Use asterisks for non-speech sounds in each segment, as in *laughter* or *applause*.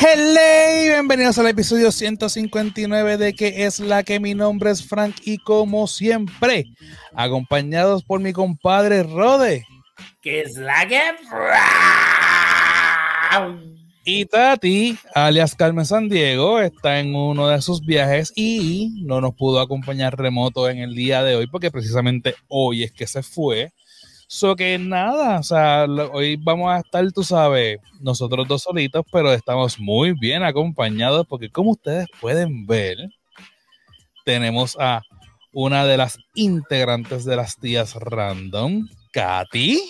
Hello, bienvenidos al episodio 159 de que es la que mi nombre es Frank y como siempre, acompañados por mi compadre Rode. Que es la que y Tati, alias Carmen San Diego, está en uno de sus viajes y no nos pudo acompañar remoto en el día de hoy porque precisamente hoy es que se fue. So que nada, o sea, hoy vamos a estar, tú sabes, nosotros dos solitos, pero estamos muy bien acompañados porque como ustedes pueden ver, tenemos a una de las integrantes de las tías random, Katy.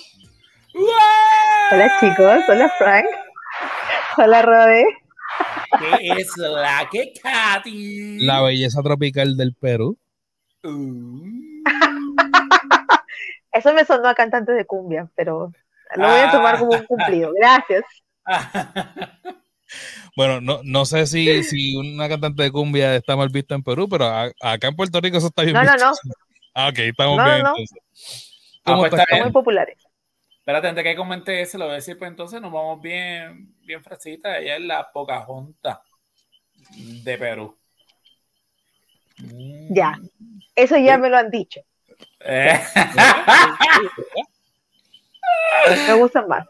Hola chicos, hola Frank. *laughs* Hola Rode. ¿Qué es la que Katy? La belleza tropical del Perú. Uh. *laughs* Eso me sonó a cantante de cumbia, pero lo voy a tomar como un cumplido. Gracias. *laughs* Bueno, no, no sé si, si una cantante de cumbia está mal vista en Perú, pero acá en Puerto Rico eso está bien no, visto. No, no, Ah, ok, estamos bien no. entonces. Ah, pues está muy populares. Espérate, antes que comente ese, lo voy a decir, pues entonces nos vamos bien, bien fresita. Ella es la Pocahontas de Perú. Ya, eso ya me lo han dicho. Eh. Me gustan más.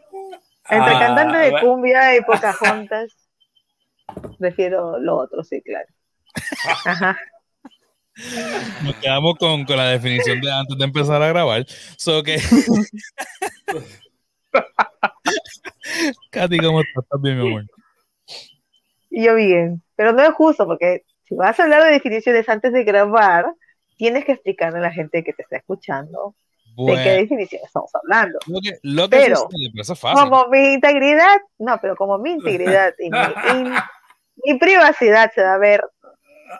Entre Ah, cantante de bueno. cumbia y Pocahontas, prefiero lo otro, sí, claro. Ajá. Nos quedamos con, con la definición de antes de empezar a grabar. So que. *laughs* Katy, ¿cómo estás? ¿Estás bien, mi amor? Y yo bien, pero no es justo porque si vas a hablar de definiciones antes de grabar, tienes que explicarle a la gente que te está escuchando de qué definición estamos hablando. lo que, lo que Pero, sucede, pero eso es fácil. Como mi integridad, no, pero como mi integridad y mi, *laughs* y mi privacidad se va a ver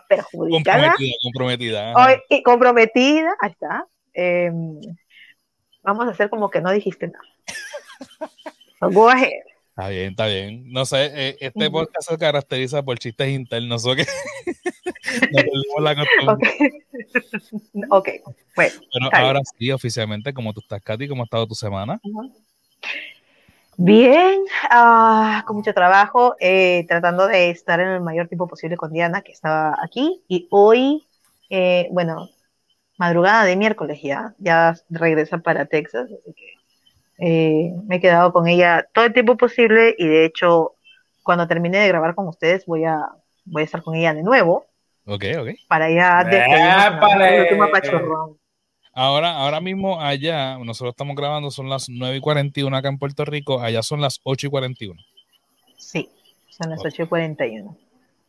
perjudicada Comprometida, hoy, y comprometida, ahí está. eh, vamos a hacer como que no dijiste nada. *laughs* Go ahead. Está bien, está bien. No sé, eh, este podcast se caracteriza por chistes internos. ¿o qué? *laughs* no la costumbre. Ok, *laughs* ok, bueno. Pero está bien. ahora sí, oficialmente, ¿cómo tú estás, Katy? ¿Cómo ha estado tu semana? Bien, ah, con mucho trabajo, eh, tratando de estar en el mayor tiempo posible con Diana, que estaba aquí, y hoy, eh, bueno, madrugada de miércoles ya, ya regresa para Texas, así que eh, me he quedado con ella todo el tiempo posible, y de hecho, cuando termine de grabar con ustedes, voy a, voy a estar con ella de nuevo, Ok, ok. para ya despedirnos ¡Épale! el último. Ahora, ahora mismo allá, nosotros estamos grabando, son las 9 y 41 acá en Puerto Rico, allá son las 8 y 41. Sí, son las Ok. 8.41.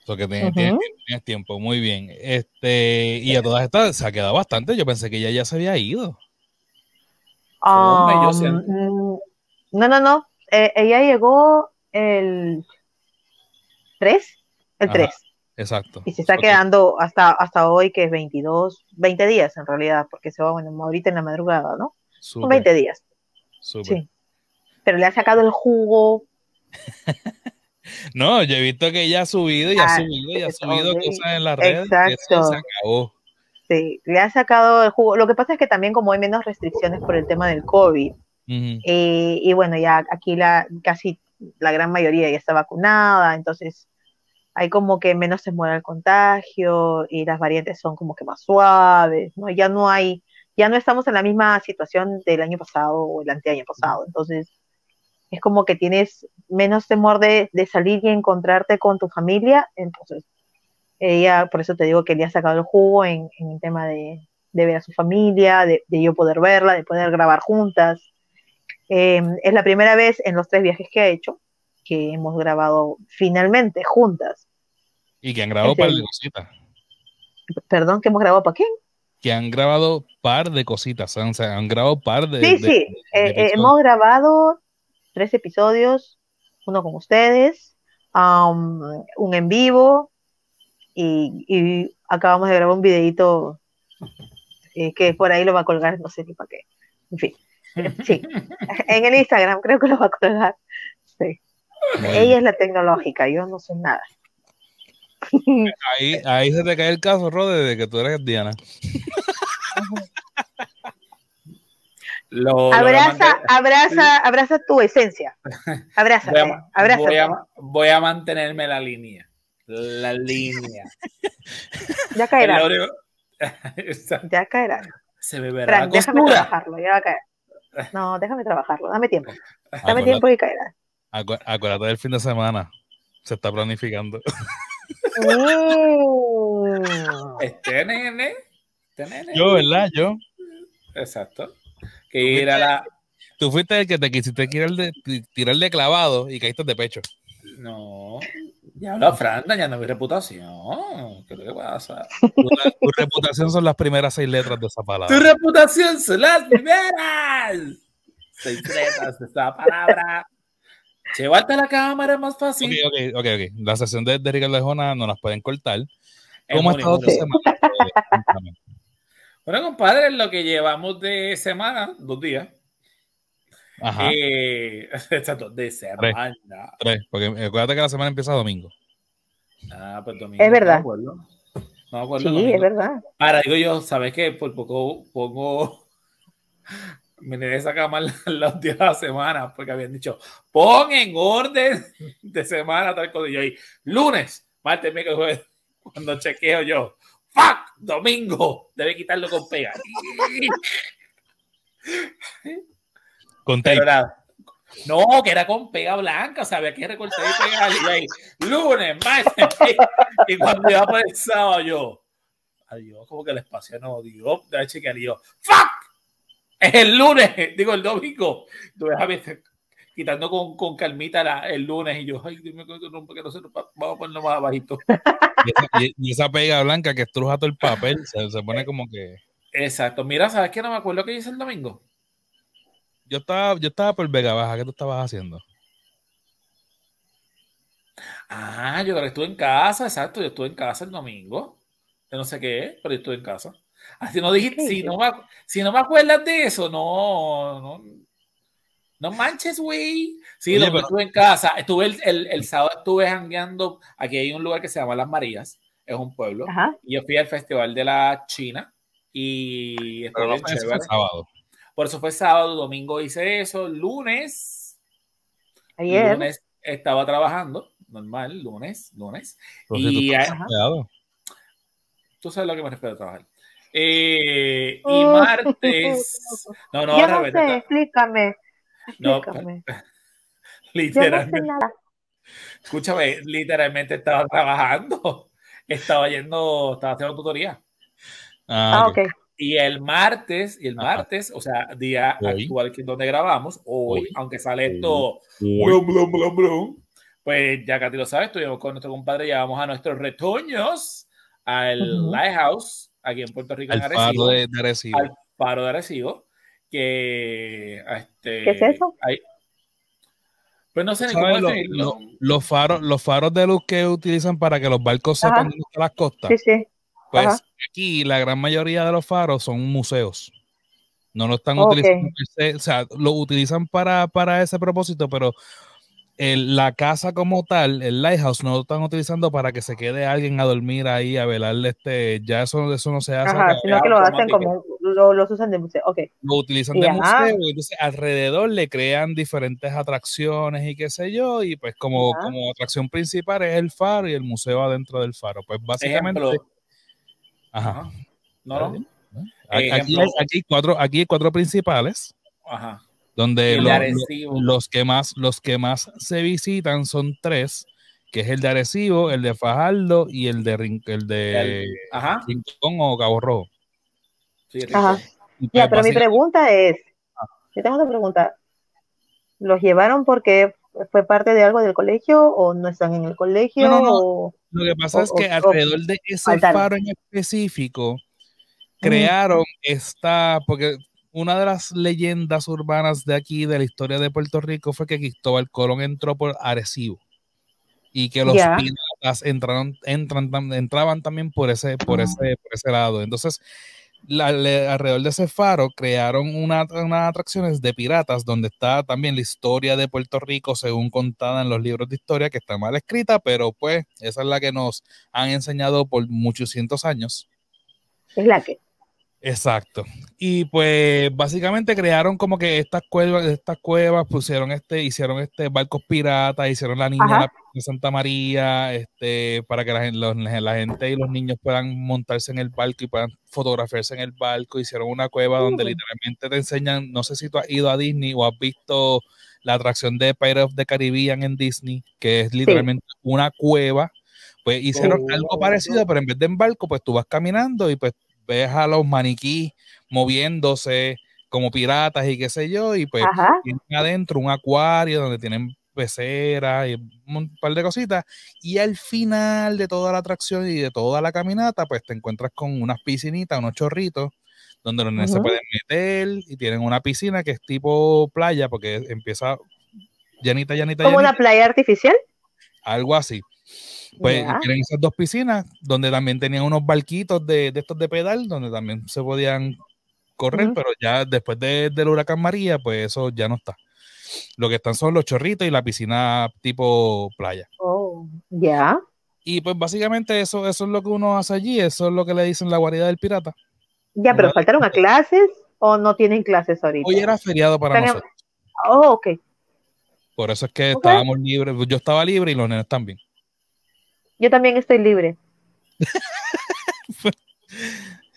So que tienes, Ujú. tienes- tienes tiempo, muy bien. Este, y a todas estas se ha quedado bastante. Yo pensé que ella ya se había ido. Um, no, no, no. Eh, ella llegó el 3, el Ajá. 3, Exacto. y se está quedando hasta, hasta hoy, que es 22, 20 días en realidad, porque se va, bueno, ahorita en la madrugada, ¿no? Son súper, 20 días, súper. sí. Pero le ha sacado el jugo. *laughs* No, yo he visto que ella ha subido y ha Ah, subido y ha subido sí. cosas en las redes. Exacto. se acabó. Sí, le ha sacado el jugo. Lo que pasa es que también como hay menos restricciones por el tema del COVID. Eh, y bueno, ya aquí la, casi la gran mayoría ya está vacunada, entonces hay como que menos se muere el contagio y las variantes son como que más suaves, ¿no? Ya no hay, ya no estamos en la misma situación del año pasado o el anteaño pasado, entonces es como que tienes menos temor de, de salir y encontrarte con tu familia, entonces ella, por eso te digo que le ha sacado el jugo en, en el tema de, de ver a su familia, de, de yo poder verla, de poder grabar juntas. Eh, es la primera vez en los tres viajes que ha hecho que hemos grabado finalmente juntas. Y que han grabado Es par de cositas. Perdón, que hemos grabado para quién? Que han grabado par de cositas. O sea, han grabado par de. Sí, de- sí, de eh, eh, hemos grabado tres episodios, uno con ustedes, um, un en vivo y, y acabamos de grabar un videito eh, que por ahí lo va a colgar, no sé ni para qué. En fin, sí, *laughs* en el Instagram creo que lo va a colgar. Sí. Ella es la tecnológica, yo no sé nada. Ahí, ahí se te cae el caso, Rode, de que tú eres Diana. Lo- lo Abraza, abraza, abraza tu esencia. Abraza, voy, a, abraza. voy a- voy a mantenerme la línea. La línea. Ya caerá, *laughs* ya caerá. Se me verá déjame trabajarlo, ya va a caer. No, déjame trabajarlo, dame tiempo. Dame Acuérdate, tiempo y caerá. acu- acuérdate del fin de semana. Se está planificando. *laughs* Mm. Este nene. Este nene. Yo, ¿verdad? Yo. Exacto. Que ir a la. Tú fuiste el que te quisiste tirar de, tirar de clavado y caíste de pecho. No. Ya habla Fran dañando mi reputación. ¿Qué es lo que pasa? Tu, tu reputación son las primeras seis letras de esa Tu palabra. reputación son las primeras. Seis letras de esa palabra. Llevarte a la cámara es más fácil. ok, ok, ok. La sesión de, de Ricardo Arjona no las pueden cortar. Es ¿Cómo ha muy estado *laughs* semana? Eh. Bueno, compadre, lo que llevamos de semana, dos días. Ajá. Eh, *laughs* exacto, de semana. Tres, porque acuérdate que la semana empieza domingo. Ah, pues domingo. Es verdad. No me acuerdo. No. Sí, domingo. es verdad. Ahora digo yo, ¿sabes qué? Por poco pongo. Me de esa cama los días de la *laughs* semana, porque habían dicho, pon en orden de semana tal cosa. Y yo ahí, lunes, martes, miércoles, jueves. *laughs* Cuando chequeo yo, fuck, domingo, debe quitarlo con pega. *laughs* Con. No, que era con pega blanca, o sea, había que recortar y pegar. Y ahí, lunes, martes, y cuando iba por el sábado, yo, adiós, como que el espacio no dio, de chequear y yo, fuck, el lunes, digo el domingo. Tú ves a veces quitando con, con calmita la- el lunes y yo, ay, dime que no, que no se vamos a ponerlo más abajito. *laughs* Y esa, y- y esa pega blanca que estruja todo el papel se, se pone como que. Exacto, mira, ¿sabes qué? No me acuerdo qué hice el domingo. Yo estaba, yo estaba por Vega Baja, ¿qué tú estabas haciendo? Ah, yo creo que estuve en casa, exacto, yo estuve en casa el domingo. Yo no sé qué, pero yo estuve en casa. Así no dijiste, si no, me, si no me acuerdas de eso, no, no, no manches, güey. Sí, Oye, lo pero- estuve en casa. Estuve el, el, el sábado, estuve jangueando. Aquí hay un lugar que se llama Las Marías, es un pueblo. Ajá. Y yo fui al Festival de la China y estuvo Pero no fue, chévere. sábado. Por eso fue sábado, domingo hice eso, lunes Ayer. Lunes estaba trabajando, normal, lunes, lunes. Pero Y si. Tú sabes lo que me refiero a trabajar. Eh, y Oh. martes. *laughs* No, no, *laughs* Yo no sé, explícame. No. Yo no sé literalmente, escúchame, literalmente estaba trabajando. *laughs* Estaba yendo, estaba haciendo tutoría. Ah, Ah, ok. ok. Y el martes, y el Ajá. martes, o sea, día Hoy. actual que donde grabamos, hoy, Hoy. aunque sale esto, Hoy. blum, blum, blum, blum, pues ya Katy lo sabe, estuvimos con nuestro compadre, llevamos a nuestros retoños al Ujú. Lighthouse, aquí en Puerto Rico, Al en faro Arecibo, de, de Arecibo. al faro de Arecibo, que este, ¿Qué es eso? hay- pues no sé ni cómo ¿Sabes lo- lo- los faros, los faros de luz que utilizan para que los barcos sepan están las costas. Sí, sí. Pues Ajá. aquí la gran mayoría de los faros son museos. No lo están Ok. utilizando, o sea, lo utilizan para, para ese propósito, pero el- la casa como tal, el lighthouse, no lo están utilizando para que se quede alguien a dormir ahí, a velarle este, ya eso, eso no se hace Ajá, sino que lo hacen como, lo, los usan de museo. Ok. lo utilizan Y de ajá. museo, y entonces alrededor le crean diferentes atracciones y qué sé yo, y pues como, Ajá. como atracción principal es el faro y el museo adentro del faro. Pues básicamente, Ejemplo. ajá. No, no. Aquí, hay cuatro, aquí hay cuatro principales, Ajá. Donde El lo- de lo- Arecibo. los que más, los que más se visitan son tres, que es el de Arecibo, el de Fajardo y el de Rin- el de El- Ajá. Rincón o Cabo Rojo. Sí. Ajá. Ya, pero mi pregunta es, yo tengo una pregunta. ¿Los llevaron porque fue parte de algo del colegio o no están en el colegio? No, no, no. o- Lo que pasa O- es que o- alrededor de ese faro en específico crearon esta, porque una de las leyendas urbanas de aquí, de la historia de Puerto Rico, fue que Cristóbal Colón entró por Arecibo y que los piratas entraron, entran, entraban también por ese, por ese, por ese lado. Entonces, la- le- alrededor de ese faro crearon una- unas atracciones de piratas donde está también la historia de Puerto Rico según contada en los libros de historia, que está mal escrita, pero pues esa es la que nos han enseñado por muchos cientos años. Es la que. Exacto. Y pues básicamente crearon como que estas cuevas, estas cuevas pusieron este, hicieron este barcos piratas, hicieron la niña de Santa María, este, para que la, gen- los- la gente y los niños puedan montarse en el barco y puedan fotografiarse en el barco. Hicieron una cueva donde Mm. literalmente te enseñan, no sé si tú has ido a Disney o has visto la atracción de Pirates of the Caribbean en Disney, que es literalmente una cueva. Pues hicieron Oh, algo parecido, pero en vez de en barco, pues tú vas caminando y pues ves a los maniquís moviéndose como piratas y qué sé yo, y pues Ajá. tienen adentro un acuario donde tienen peceras y un par de cositas, y al final de toda la atracción y de toda la caminata, pues te encuentras con unas piscinitas, unos chorritos, donde los nenes se pueden meter y tienen una piscina que es tipo playa, porque empieza llanita, llanita, Como llanita, una playa artificial. algo así. Pues Ya. tienen esas dos piscinas donde también tenían unos barquitos de, de estos de pedal donde también se podían correr, pero ya después de- del huracán María, pues eso ya no está. Lo que están son los chorritos y la piscina tipo playa. Oh, ya. Y pues básicamente eso, eso es lo que uno hace allí, eso es lo que le dicen la guarida del pirata. Ya, pero faltaron a clases o no tienen clases ahorita. Hoy era feriado para nosotros. Oh, ok. Por eso es que estábamos libres. Yo estaba libre y los nenes también. Yo también estoy libre. *laughs*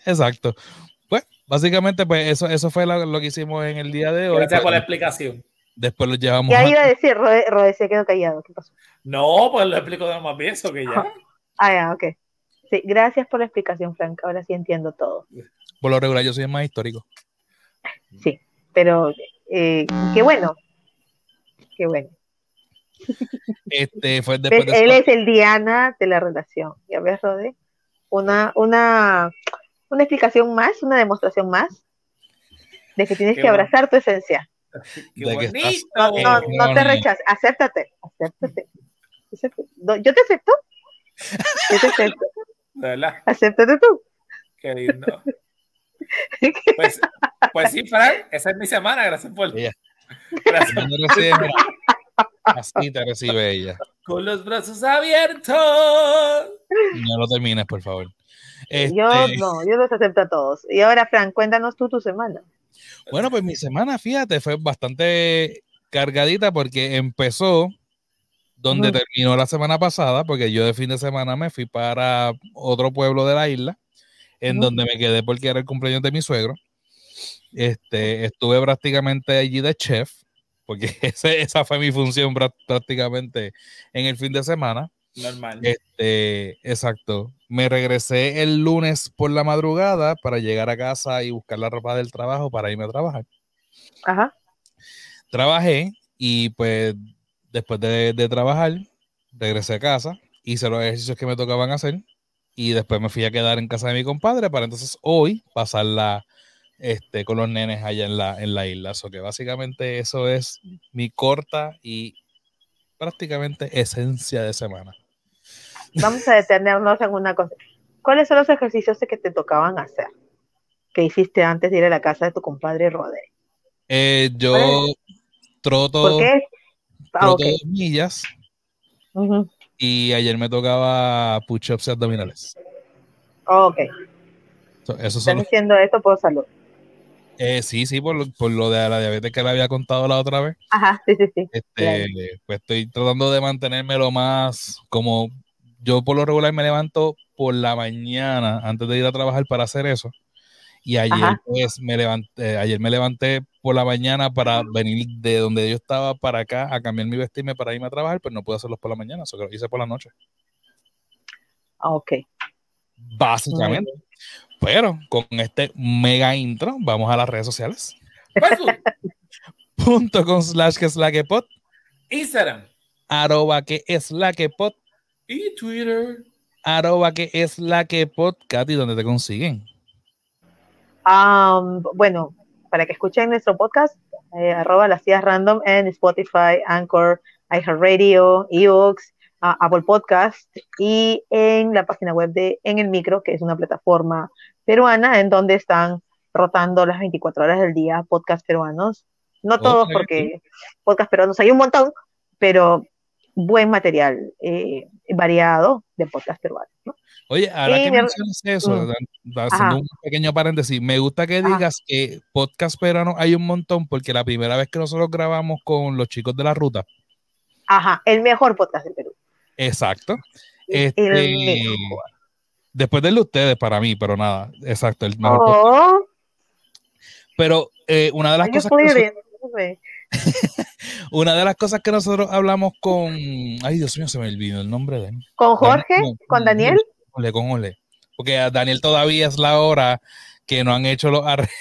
Exacto. Pues básicamente pues eso, eso fue lo, lo que hicimos en el día de hoy. Gracias por la Pues, explicación. después los llevamos Ya a- iba a decir, Rode, Rode se quedó callado. ¿Qué pasó? No, pues lo explico de más bien eso que ya. Ah, ya, ok. Sí, gracias por la explicación, Frank. Ahora sí entiendo todo. por lo regular yo soy el más histórico. Sí, pero eh, qué bueno. Qué bueno. Este fue después ¿Ves? de Él es el Diana de la relación. ¿Ya ves, Rode? Una, una, una explicación más, una demostración más de que tienes Qué que bueno. abrazar tu esencia. Qué estás-. No, no, Eh, no te rechaces, acéptate, acéptate. Yo te acepto. Yo te acepto. De verdad, Acéptate tú. qué lindo. Pues, pues sí, Frank, esa es mi semana, gracias por. Ella. Gracias. Así te recibe ella. Con los brazos abiertos. No lo termines, por favor. Este, Yo no, yo los acepto a todos. Y ahora, Fran, cuéntanos tú tu semana. Bueno, pues mi semana, fíjate, fue bastante cargadita porque empezó donde terminó la semana pasada, porque yo de fin de semana me fui para otro pueblo de la isla, en donde me quedé porque era el cumpleaños de mi suegro. Este, estuve prácticamente allí de chef, porque *laughs* ese- esa fue mi función prá- prácticamente en el fin de semana. Normal. Este, exacto. Me regresé el lunes por la madrugada para llegar a casa y buscar la ropa del trabajo para irme a trabajar. Ajá. Trabajé y pues después de, de trabajar regresé a casa, hice los ejercicios que me tocaban hacer y después me fui a quedar en casa de mi compadre para entonces hoy pasarla este, con los nenes allá en la, en la isla. So que básicamente eso es mi corta y prácticamente esencia de semana. Vamos a detenernos en una cosa. ¿Cuáles son los ejercicios que te tocaban hacer? Que hiciste antes de ir a la casa de tu compadre Rode. Eh, yo ¿Cuál troto, ¿Por qué? Ah, troto dos millas y ayer me tocaba push-ups y abdominales. Ok. So, Están los- diciendo esto por salud. Eh, sí, sí, por lo, por lo de la diabetes que le había contado la otra vez. Ajá, sí, sí, sí. Este, pues estoy tratando de mantenerme lo más como yo por lo regular me levanto por la mañana antes de ir a trabajar para hacer eso. Y ayer Ajá. pues me levanté, ayer me levanté por la mañana para venir de donde yo estaba para acá a cambiar mi vestirme para irme a trabajar, pero no pude hacerlos por la mañana, eso que lo hice por la noche. Ok. Básicamente. Pero con este mega intro, vamos a las redes sociales. Facebook, *laughs* Punto con slash que es la que pot, Instagram arroba que es la que pot, y Twitter. arroba que es la que pot, Katy, donde te consiguen. Am, bueno, para que escuchen nuestro podcast, eh, arroba las tías random en Spotify, Anchor, iHeartRadio, ebooks, a Apple Podcast y en la página web de En el Micro, que es una plataforma peruana en donde están rotando las 24 horas del día podcast peruanos. No todos, porque podcast peruanos hay un montón, pero buen material eh, variado de podcast peruanos. ¿no? Oye, ahora Sí, que mi- mencionas eso, Mm. haciendo un pequeño paréntesis, me gusta que Ajá. digas que podcast peruano hay un montón, porque la primera vez que nosotros grabamos con los chicos de la ruta, Ajá, el mejor podcast del Perú. exacto, El este, mejor. Después del de ustedes para mí, pero nada, exacto, el mejor podcast. Oh, Pero eh, una de las cosas que nosotros- *laughs* clear? una de las cosas que nosotros hablamos con, ay Dios mío, se me olvidó el nombre de él. ¿Con Jorge? ¿Con Daniel? Ole, con Ole. Porque a Daniel todavía es la hora que no han hecho los arreglos,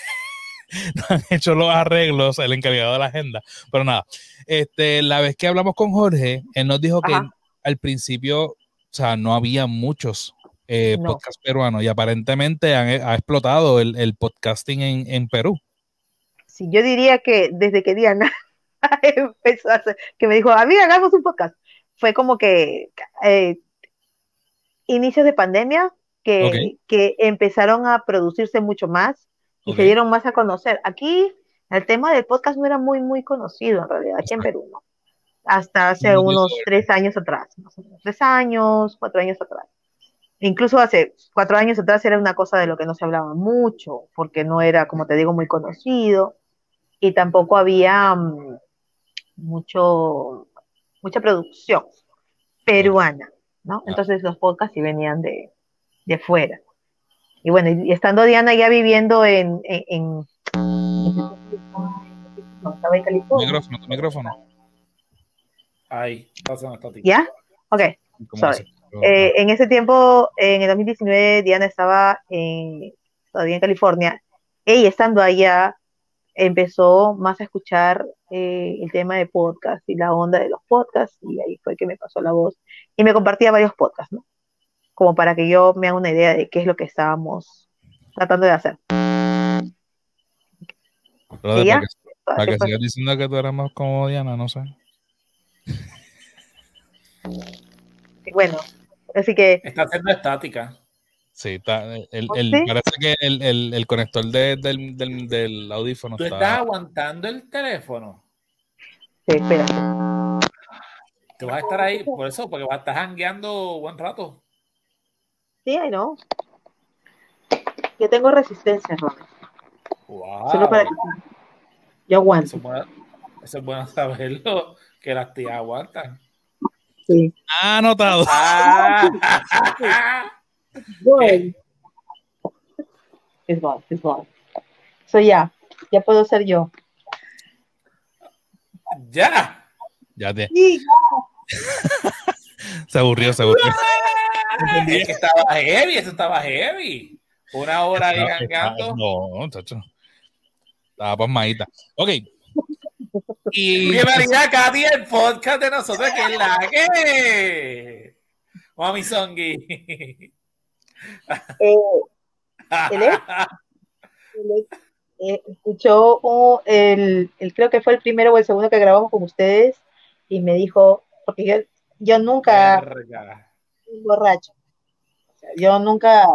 *laughs* no han hecho los arreglos, el encargado de la agenda. Pero nada, este, la vez que hablamos con Jorge, él nos dijo que al principio, o sea, no había muchos eh, No. podcasts peruanos y aparentemente han- ha explotado el, el podcasting en, en Perú. Sí, yo diría que desde que Diana *laughs* empezó a hacer, que me dijo, amiga, hagamos un podcast, fue como que eh, inicios de pandemia que, que empezaron a producirse mucho más y se dieron más a conocer. Aquí el tema del podcast no era muy, muy conocido en realidad, aquí en Perú, ¿no? Hasta hace No, unos tres años atrás, más o menos, tres años, cuatro años atrás. Incluso hace cuatro años atrás era una cosa de lo que no se hablaba mucho, porque no era, como te digo, muy conocido y tampoco había mm, mucho, mucha producción peruana, ¿no? Entonces los podcasts sí venían de, de fuera. Y bueno, y estando Diana ya viviendo en, en, en- no, estaba en California. micrófono, tu micrófono. Ahí, pasa esta tía. ¿Ya? Ok. ¿Cómo Sorry. Eh, en ese tiempo, en el 2019, Diana estaba en- todavía en California. Ella estando allá, empezó más a escuchar eh, el tema de podcast y la onda de los podcasts, y ahí fue que me pasó la voz. Y me compartía varios podcasts, ¿no? Como para que yo me haga una idea de qué es lo que estábamos tratando de hacer. ¿Y ya? para que, para que sigas diciendo que tú eres más como Diana, no sé. *laughs* Bueno, así que Está haciendo estática. Sí, está, el, ¿Oh, el- sí? parece que el, el, el conector de- del, del, del audífono ¿Tú está. estás aguantando el teléfono? sí, espérate. Tú vas a estar ahí, por eso, porque vas a estar jangueando buen rato. Sí, I know. Yo tengo resistencia, Robert. Wow. Solo para que yo aguanto. Eso es bueno, eso es bueno saberlo, que las tías aguantan. Sí. Ah, anotado. Ah. Good. It's gone, it's gone. So ya, ya puedo ser yo. ya. Ya te. Sí. *laughs* Se aburrió, se aburrió. Es que estaba heavy, eso estaba heavy. Una hora ahí jangueando. No, chacho. Estaba pasmadita. Ok. Y Bienvenida, Katy, el podcast de nosotros, que es la que. Mami Songi. *laughs* Eh, eh, escuchó un- el, el- creo que fue el primero o el segundo que grabamos con ustedes y me dijo, porque yo, yo nunca Verga. borracho. O sea, yo nunca,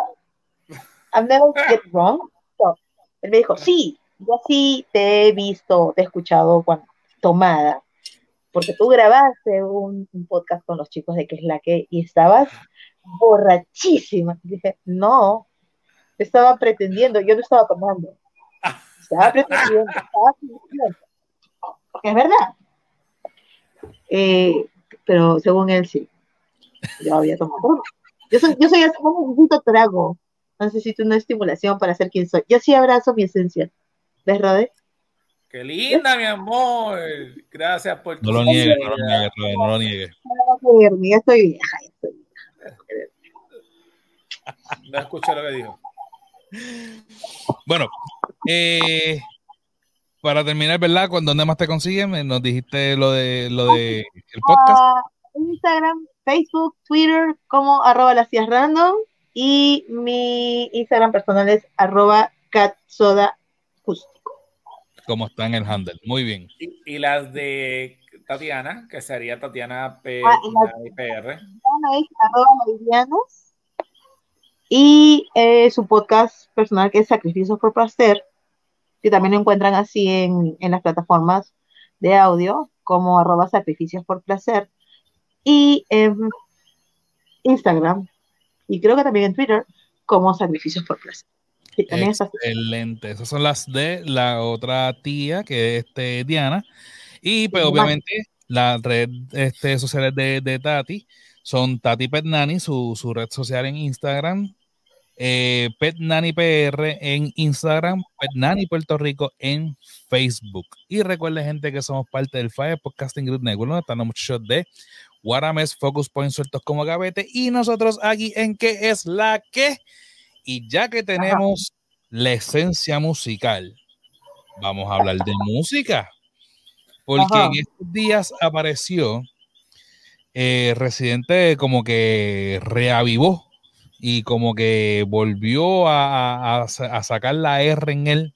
I've never get wrong. So, él me dijo, sí, yo sí te he visto, te he escuchado cuando tomada, porque tú grabaste un, un podcast con los chicos de que es la que y estabas borrachísima. Dije, no, estaba pretendiendo, yo no estaba tomando. Estaba pretendiendo, estaba. Porque es verdad. Eh, pero según él sí. Yo había tomado. Yo soy, yo soy así, no necesito trago. No necesito una estimulación para ser quien soy. Yo sí abrazo mi esencia. ¿Ves, Rode? Qué linda, mi amor. Gracias por tu no lo niegues, no lo niegues, no lo niegues. Ya estoy vieja. ya estoy vieja. No escuché lo que dijo. Bueno, eh, para terminar, ¿verdad? ¿Con dónde más te consiguen? Me- Nos dijiste lo de lo de el podcast. Ah, Instagram, Facebook, Twitter, como arroba las tías random. Y mi Instagram personal es arroba catsoda. Como está en el handle. Muy bien. Y, y las de Tatiana, que sería Tatiana P Ah, y la- PR. Ana es arroba Meridianos. Y eh, su podcast personal que es Sacrificios por Placer, que también lo encuentran así en, en las plataformas de audio, como arroba Sacrificios por Placer. Y en Instagram, y creo que también en Twitter, como Sacrificios por Placer. Excelente. Esas son las de la otra tía, que es este, Diana. Y pues obviamente las redes este, sociales de, de Tati son Tati Pet Nani, su, su red social en Instagram. eh, Pet Nani PR en Instagram, Pet Nani Puerto Rico en Facebook. Y recuerden, gente, que somos parte del Fire Podcasting Group Network, donde están los muchachos de Guarames, Focus Point, sueltos como gavete. Y nosotros aquí en ¿Qué es la que? Y ya que tenemos la esencia musical, vamos a hablar de música. Porque Ajá. en estos días apareció eh, Residente como que reavivó y como que volvió a, a- a sa- a sacar la R en él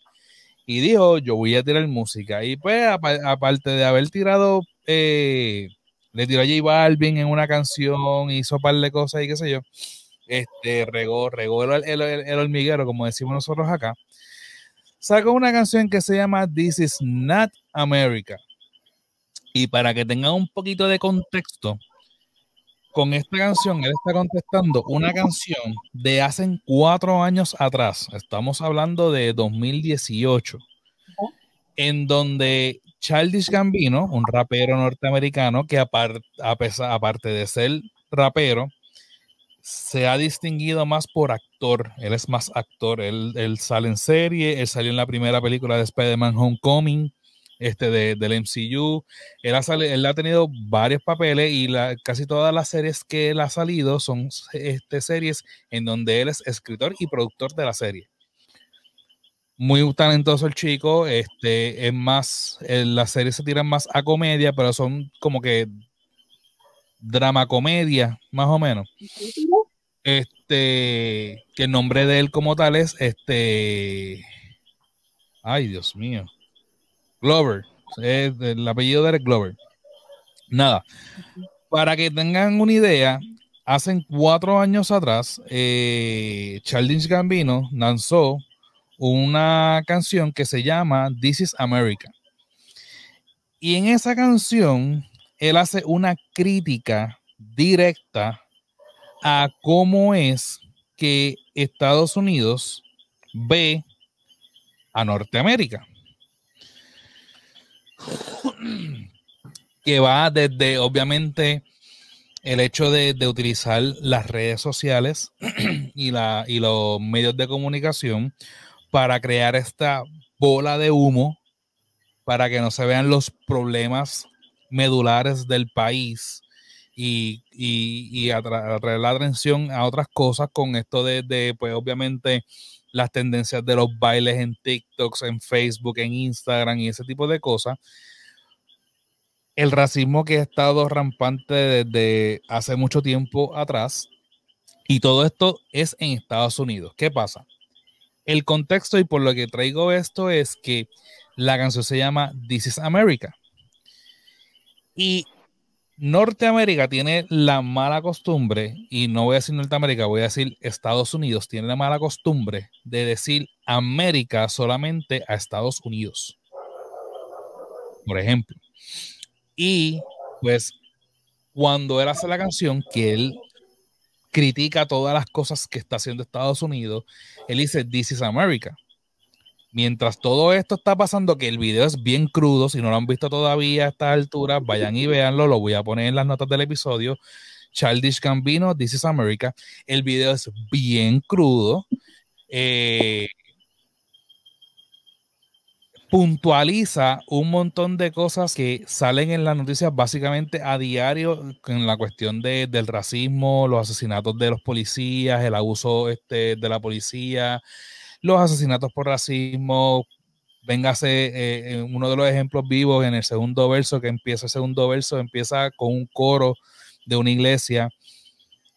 y dijo, yo voy a tirar música. Y pues, apa- aparte de haber tirado, eh, le tiró a J Balvin en una canción, hizo un par de cosas y qué sé yo, este, regó, el, el- el- hormiguero, como decimos nosotros acá. Sacó una canción que se llama This is Not America. Y para que tengan un poquito de contexto, con esta canción él está contestando una canción de hace cuatro años atrás. Estamos hablando de 2018, en donde Childish Gambino, un rapero norteamericano que a pesar- aparte de ser rapero, se ha distinguido más por actor. Él es más actor. Él, él sale en serie, él salió en la primera película de Spider-Man Homecoming, este de, del MCU. Él ha, sali- él ha tenido varios papeles y la- casi todas las series que él ha salido son este, series en donde él es escritor y productor de la serie. Muy talentoso el chico, este es más, eh, las series se tiran más a comedia, pero son como que drama comedia, más o menos. Este, que el nombre de él como tal es este. Ay, Dios mío. Glover. Es el apellido de es Glover. Nada. Para que tengan una idea, hace cuatro años atrás, eh, Gambino lanzó una canción que se llama This is America. Y en esa canción, él hace una crítica directa a cómo es que Estados Unidos ve a Norteamérica. que va desde, obviamente, el hecho de, de utilizar las redes sociales y, la, y los medios de comunicación para crear esta bola de humo para que no se vean los problemas medulares del país y, y, y atra- atraer la atención a otras cosas con esto de, de, pues obviamente las tendencias de los bailes en TikToks, en Facebook, en Instagram y ese tipo de cosas. El racismo que ha estado rampante desde hace mucho tiempo atrás y todo esto es en Estados Unidos. ¿Qué pasa? El contexto y por lo que traigo esto es que la canción se llama This is America. Y Norteamérica tiene la mala costumbre, y no voy a decir Norteamérica, voy a decir Estados Unidos, tiene la mala costumbre de decir América solamente a Estados Unidos. Por ejemplo. Y pues cuando él hace la canción, que él critica todas las cosas que está haciendo Estados Unidos, él dice This is America. Mientras todo esto está pasando, que el video es bien crudo, si no lo han visto todavía a esta altura, vayan y véanlo, lo voy a poner en las notas del episodio. Childish Gambino, This is America. El video es bien crudo. Eh, puntualiza un montón de cosas que salen en las noticias básicamente a diario en la cuestión de, del racismo, los asesinatos de los policías, el abuso este, de la policía, los asesinatos por racismo. Véngase eh, uno de los ejemplos vivos en el segundo verso, que empieza el segundo verso, empieza con un coro de una iglesia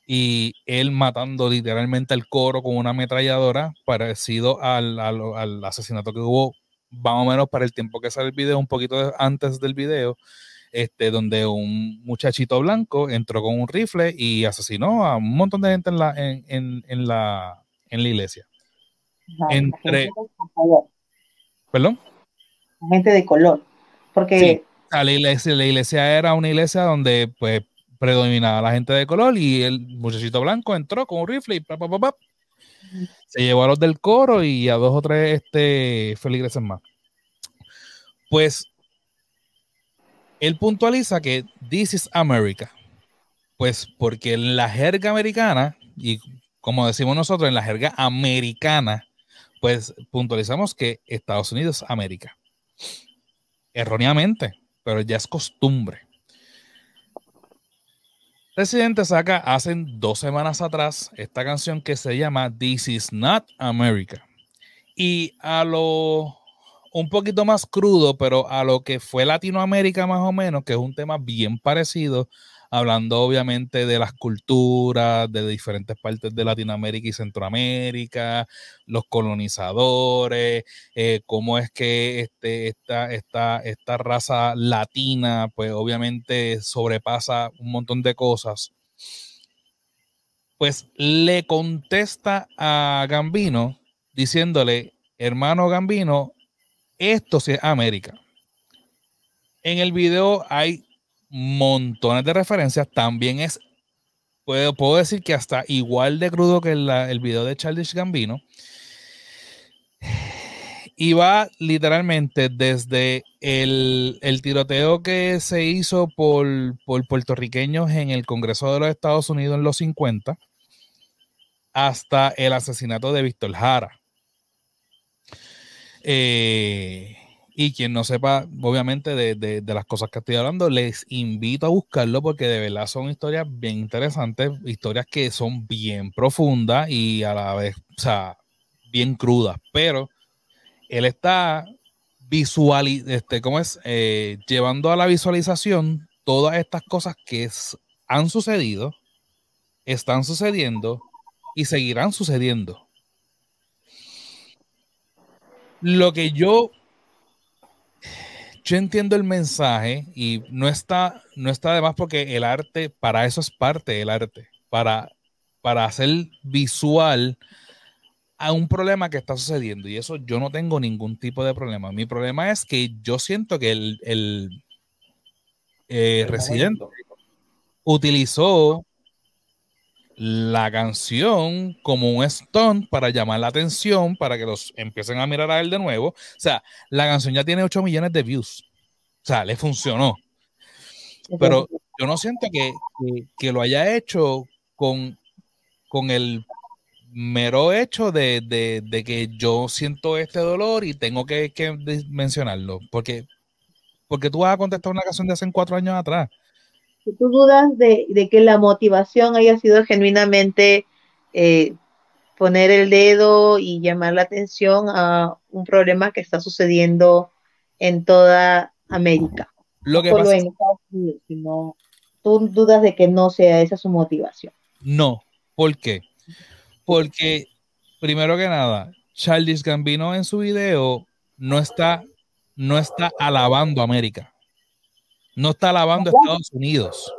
y él matando literalmente al coro con una ametralladora, parecido al, al, asesinato que hubo más o menos para el tiempo que sale el video, un poquito antes del video, este, donde un muchachito blanco entró con un rifle y asesinó a un montón de gente en la, en, en la, en la iglesia. Ajá, Entre- gente de color, ¿Perdón? gente de color. Porque Sí. La, iglesia, la iglesia era una iglesia donde pues predominaba la gente de color y el muchachito blanco entró con un rifle y pa, pa, pa, pa. se llevó a los del coro y a dos o tres este, feligreses más. Pues él puntualiza que this is America. Pues porque en la jerga americana, y como decimos nosotros, en la jerga americana, pues puntualizamos que Estados Unidos América. Erróneamente, pero ya es costumbre. Residente saca hace dos semanas atrás esta canción que se llama This is not America. Y a lo un poquito más crudo, pero a lo que fue Latinoamérica más o menos, que es un tema bien parecido, hablando obviamente de las culturas de diferentes partes de Latinoamérica y Centroamérica, los colonizadores, eh, cómo es que este, esta, esta, esta raza latina, pues obviamente sobrepasa un montón de cosas. Pues le contesta a Gambino diciéndole, hermano Gambino, esto es América. En el video hay montones de referencias. También es, puedo, puedo decir que hasta igual de crudo que el video de Childish Gambino. Y va literalmente desde el, el tiroteo que se hizo por, por puertorriqueños en el Congreso de los Estados Unidos en los 50 hasta el asesinato de Víctor Jara. Eh, y quien no sepa, obviamente, de, de- de las cosas que estoy hablando, les invito a buscarlo porque de verdad son historias bien interesantes, historias que son bien profundas y a la vez, o sea, bien crudas. Pero él está visual, este, ¿cómo es? Eh, llevando a la visualización todas estas cosas que han sucedido, están sucediendo y seguirán sucediendo. Lo que yo yo entiendo el mensaje y no está no está de más porque el arte para eso es parte del arte, para para hacer visual a un problema que está sucediendo y eso yo no tengo ningún tipo de problema. Mi problema es que yo siento que el, el eh, residente utilizó la canción como un stunt para llamar la atención, para que los empiecen a mirar a él de nuevo. O sea, la canción ya tiene 8 millones de views. O sea, le funcionó. Pero yo no siento que, que- que lo haya hecho con, con el mero hecho de, de- de que yo siento este dolor y tengo que, que mencionarlo. Porque, porque tú vas a contestar una canción de hace cuatro años atrás. Si tú dudas de, de que la motivación haya sido genuinamente eh, poner el dedo y llamar la atención a un problema que está sucediendo en toda América, Lo no que solo pasa en Estados Unidos, sino tú dudas de que no sea esa su motivación. No, ¿por qué? Porque, primero que nada, Childish Gambino en su video no está, no está alabando a América. No está alabando a Estados Unidos.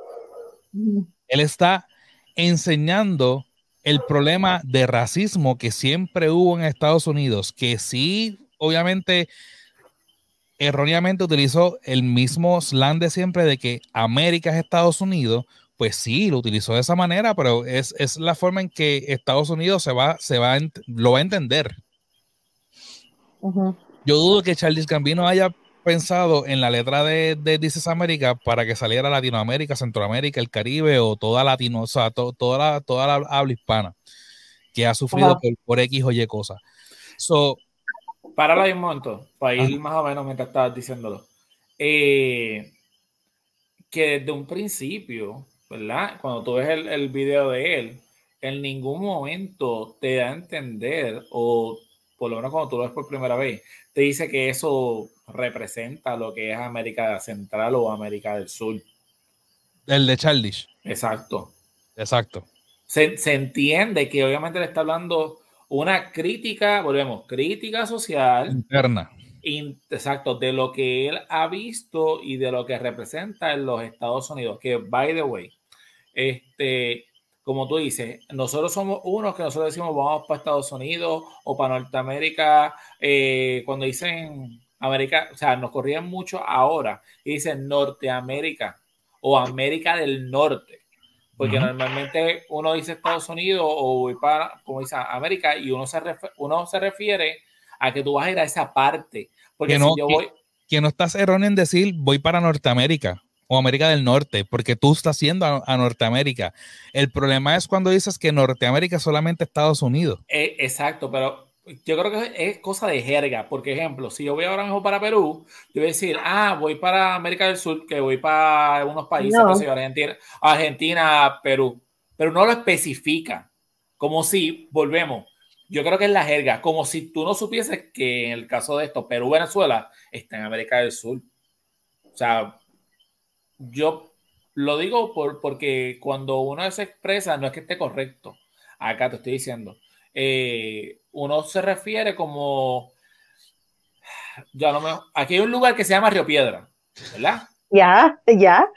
Él está enseñando el problema de racismo que siempre hubo en Estados Unidos, que sí, obviamente, erróneamente utilizó el mismo slang de siempre de que América es Estados Unidos, pues sí, lo utilizó de esa manera, pero es, es la forma en que Estados Unidos se va, se va lo va a entender. Yo dudo que Charles Gambino haya pensado en la letra de, de This is America para que saliera Latinoamérica, Centroamérica, el Caribe o toda Latino, o sea, to- toda, la, toda la habla hispana que ha sufrido por, por X o Y cosas. So, Para ahí un momento, para ir más o menos mientras estabas diciéndolo. Eh, que desde un principio, ¿verdad? Cuando tú ves el, el video de él, en ningún momento te da a entender, o por lo menos cuando tú lo ves por primera vez, te dice que eso representa lo que es América Central o América del Sur. el de Childish, Exacto. exacto. Se, se entiende que obviamente le está hablando una crítica, volvemos, crítica social Interna. exacto, de lo que él ha visto y de lo que representa en los Estados Unidos. Que, by the way, este, como tú dices, nosotros somos unos que nosotros decimos vamos para Estados Unidos o para Norteamérica. Eh, cuando dicen América, o sea, nos corrían mucho ahora y dicen Norteamérica o América del Norte. Porque normalmente uno dice Estados Unidos o voy para, como dice América, y uno se, uno se refiere a que tú vas a ir a esa parte. Porque que no, yo voy. Que, no estás erróneo en decir voy para Norteamérica o América del Norte, porque tú estás yendo a, Norteamérica. El problema es cuando dices que Norteamérica es solamente Estados Unidos. Eh, exacto, pero yo creo que es cosa de jerga. Por ejemplo, si yo voy ahora mismo para Perú, yo voy a decir, ah, voy para América del Sur, que voy para algunos países, Argentina, Argentina, Perú, pero no lo especifica. Como si, volvemos, yo creo que es la jerga, como si tú no supieses que en el caso de esto, Perú, Venezuela, está en América del Sur. O sea, yo lo digo por, porque cuando uno se expresa, no es que esté correcto. Acá te estoy diciendo. Eh, uno se refiere como. Ya no me. Aquí hay un lugar que se llama Río Piedra, ¿verdad? Ya, ya.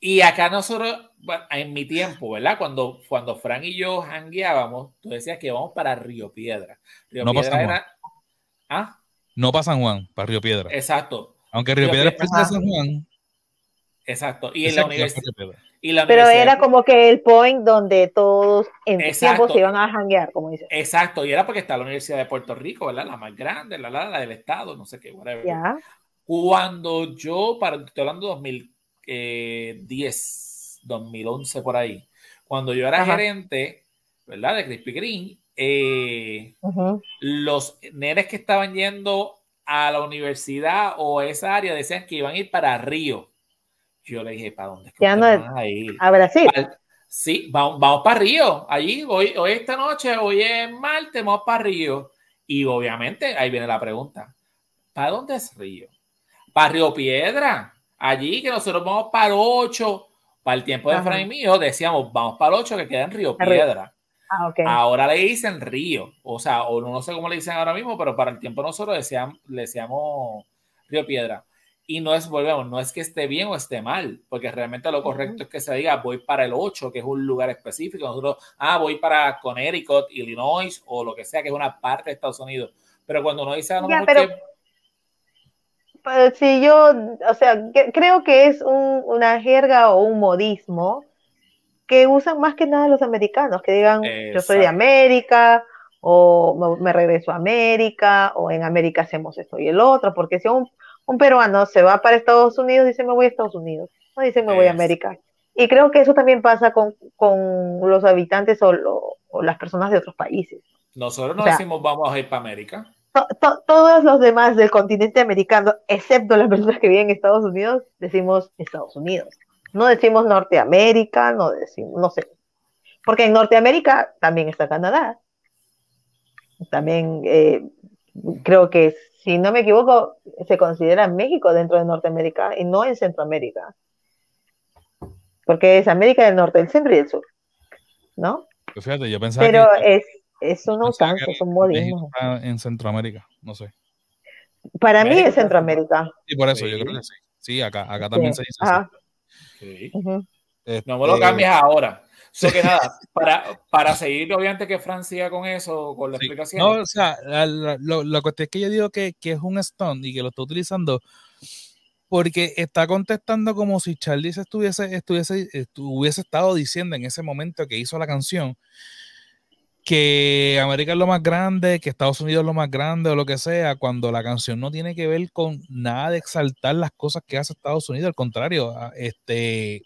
Y acá nosotros, en mi tiempo, ¿verdad? Cuando, cuando Frank y yo hangueábamos, tú decías que vamos para Río Piedra. Río no Piedra era. ¿Ah? No para San Juan, para Río Piedra. Exacto. Aunque Río, Piedra, es de San Juan. Exacto. Y en la universidad. Pero era como que el point donde todos en tiempo se iban a janguear, como dice. Exacto, y era porque está la Universidad de Puerto Rico, ¿verdad? La más grande, la, la, del Estado, no sé qué, whatever. Ya. Cuando yo, para, estoy hablando de 2010, 2011 por ahí, cuando yo era gerente, ¿verdad? De Crispy Green, eh, los nenes que estaban yendo a la universidad o a esa área decían que iban a ir para Río yo le dije, ¿para dónde? Ya no a ir? A Brasil. sí, vamos, vamos para Río. Allí, hoy, hoy esta noche, hoy es martes, vamos para Río. Y obviamente, ahí viene la pregunta. ¿Para dónde es Río? Para Río Piedra. Allí que nosotros vamos para el 8. Para el tiempo de Fran y mío, decíamos, vamos para el 8 que queda en Río Piedra. Ah, okay. Ahora le dicen Río. O sea, o no sé cómo le dicen ahora mismo, pero para el tiempo nosotros decíamos, le decíamos Río Piedra. Y no es, volvemos, no es que esté bien o esté mal, porque realmente lo correcto es que se diga voy para el 8, que es un lugar específico. Nosotros, ah, voy para Connecticut, Illinois o lo que sea, que es una parte de Estados Unidos. Pero cuando uno dice a lo mejor que... Pues, si yo, o sea, creo que es una jerga o un modismo que usan más que nada los americanos, que digan yo soy de América o me, regreso a América o en América hacemos esto y el otro, porque si un un peruano se va para Estados Unidos, dice me voy a Estados Unidos, no dice me voy a América. Y creo que eso también pasa con, los habitantes o, las personas de otros países. Nosotros no decimos vamos a ir para América. todos los demás del continente americano, excepto las personas que viven en Estados Unidos, decimos Estados Unidos. No decimos Norteamérica, no decimos, no sé. Porque en Norteamérica también está Canadá. También eh, creo que si no me equivoco, se considera México dentro de Norteamérica y no en Centroamérica. Porque es América del Norte, el centro y el sur. ¿No? Pues fíjate, yo pensaba Pero es, es un usanza, es un modismo. En Centroamérica, no sé. Para mí es Centroamérica. Sí, por eso, yo creo que sí. Sí, acá, acá también se dice. Sí. no me lo cambies ahora que nada, para, para *laughs* seguir, obviamente que Fran siga con eso, con la explicación. No, o sea, la, la, cuestión es que yo digo que, que, es un stunt y que lo está utilizando porque está contestando como si Charlie estuviese, estuviese, estuviese estado diciendo en ese momento que hizo la canción que América es lo más grande, que Estados Unidos es lo más grande o lo que sea, cuando la canción no tiene que ver con nada de exaltar las cosas que hace Estados Unidos, al contrario, este,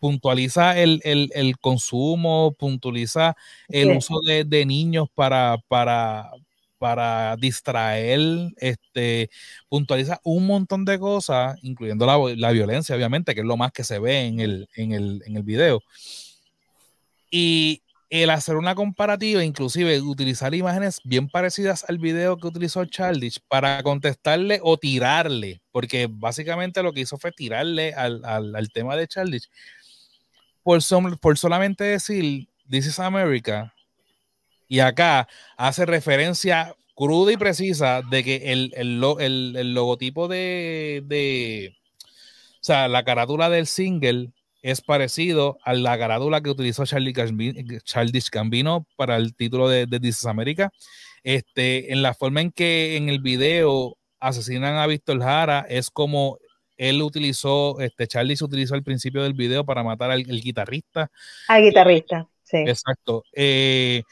puntualiza el, consumo, puntualiza el uso de, niños para, para, para distraer, este, puntualiza un montón de cosas, incluyendo la, violencia, obviamente, que es lo más que se ve en el, en el, en el video. Y el hacer una comparativa, inclusive utilizar imágenes bien parecidas al video que utilizó Childish para contestarle o tirarle, porque básicamente lo que hizo fue tirarle al, al, tema de Childish por, por solamente decir This is America y acá hace referencia cruda y precisa de que el, el, el, logotipo de, de, o sea, la carátula del single es parecido a la carátula que utilizó Charlie Gambino, para el título de, de This is America. Este, en la forma en que en el video asesinan a Víctor Jara, es como él utilizó, este Charlie se utilizó al principio del video para matar al guitarrista. Al guitarrista, sí. Exacto. Eh,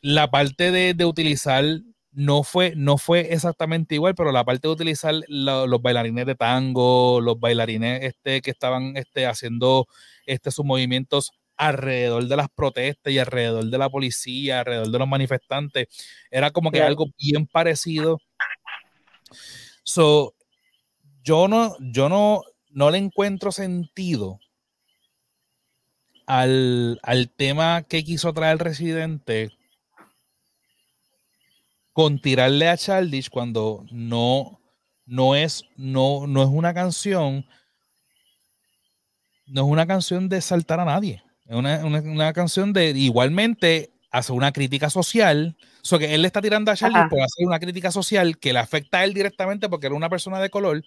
la parte de, utilizar no fue, no fue exactamente igual, pero la parte de utilizar los bailarines de tango, los bailarines este, que estaban este, haciendo este, sus movimientos alrededor de las protestas y alrededor de la policía, alrededor de los manifestantes, era como que algo bien parecido. So, yo no, yo no, no le encuentro sentido al, al tema que quiso traer el residente con tirarle a Childish cuando no, no, es, no, no es una canción, no es una canción de saltar a nadie. Es una, canción de igualmente hacer una crítica social. So que él le está tirando a Charlie por hacer una crítica social que le afecta a él directamente porque era una persona de color.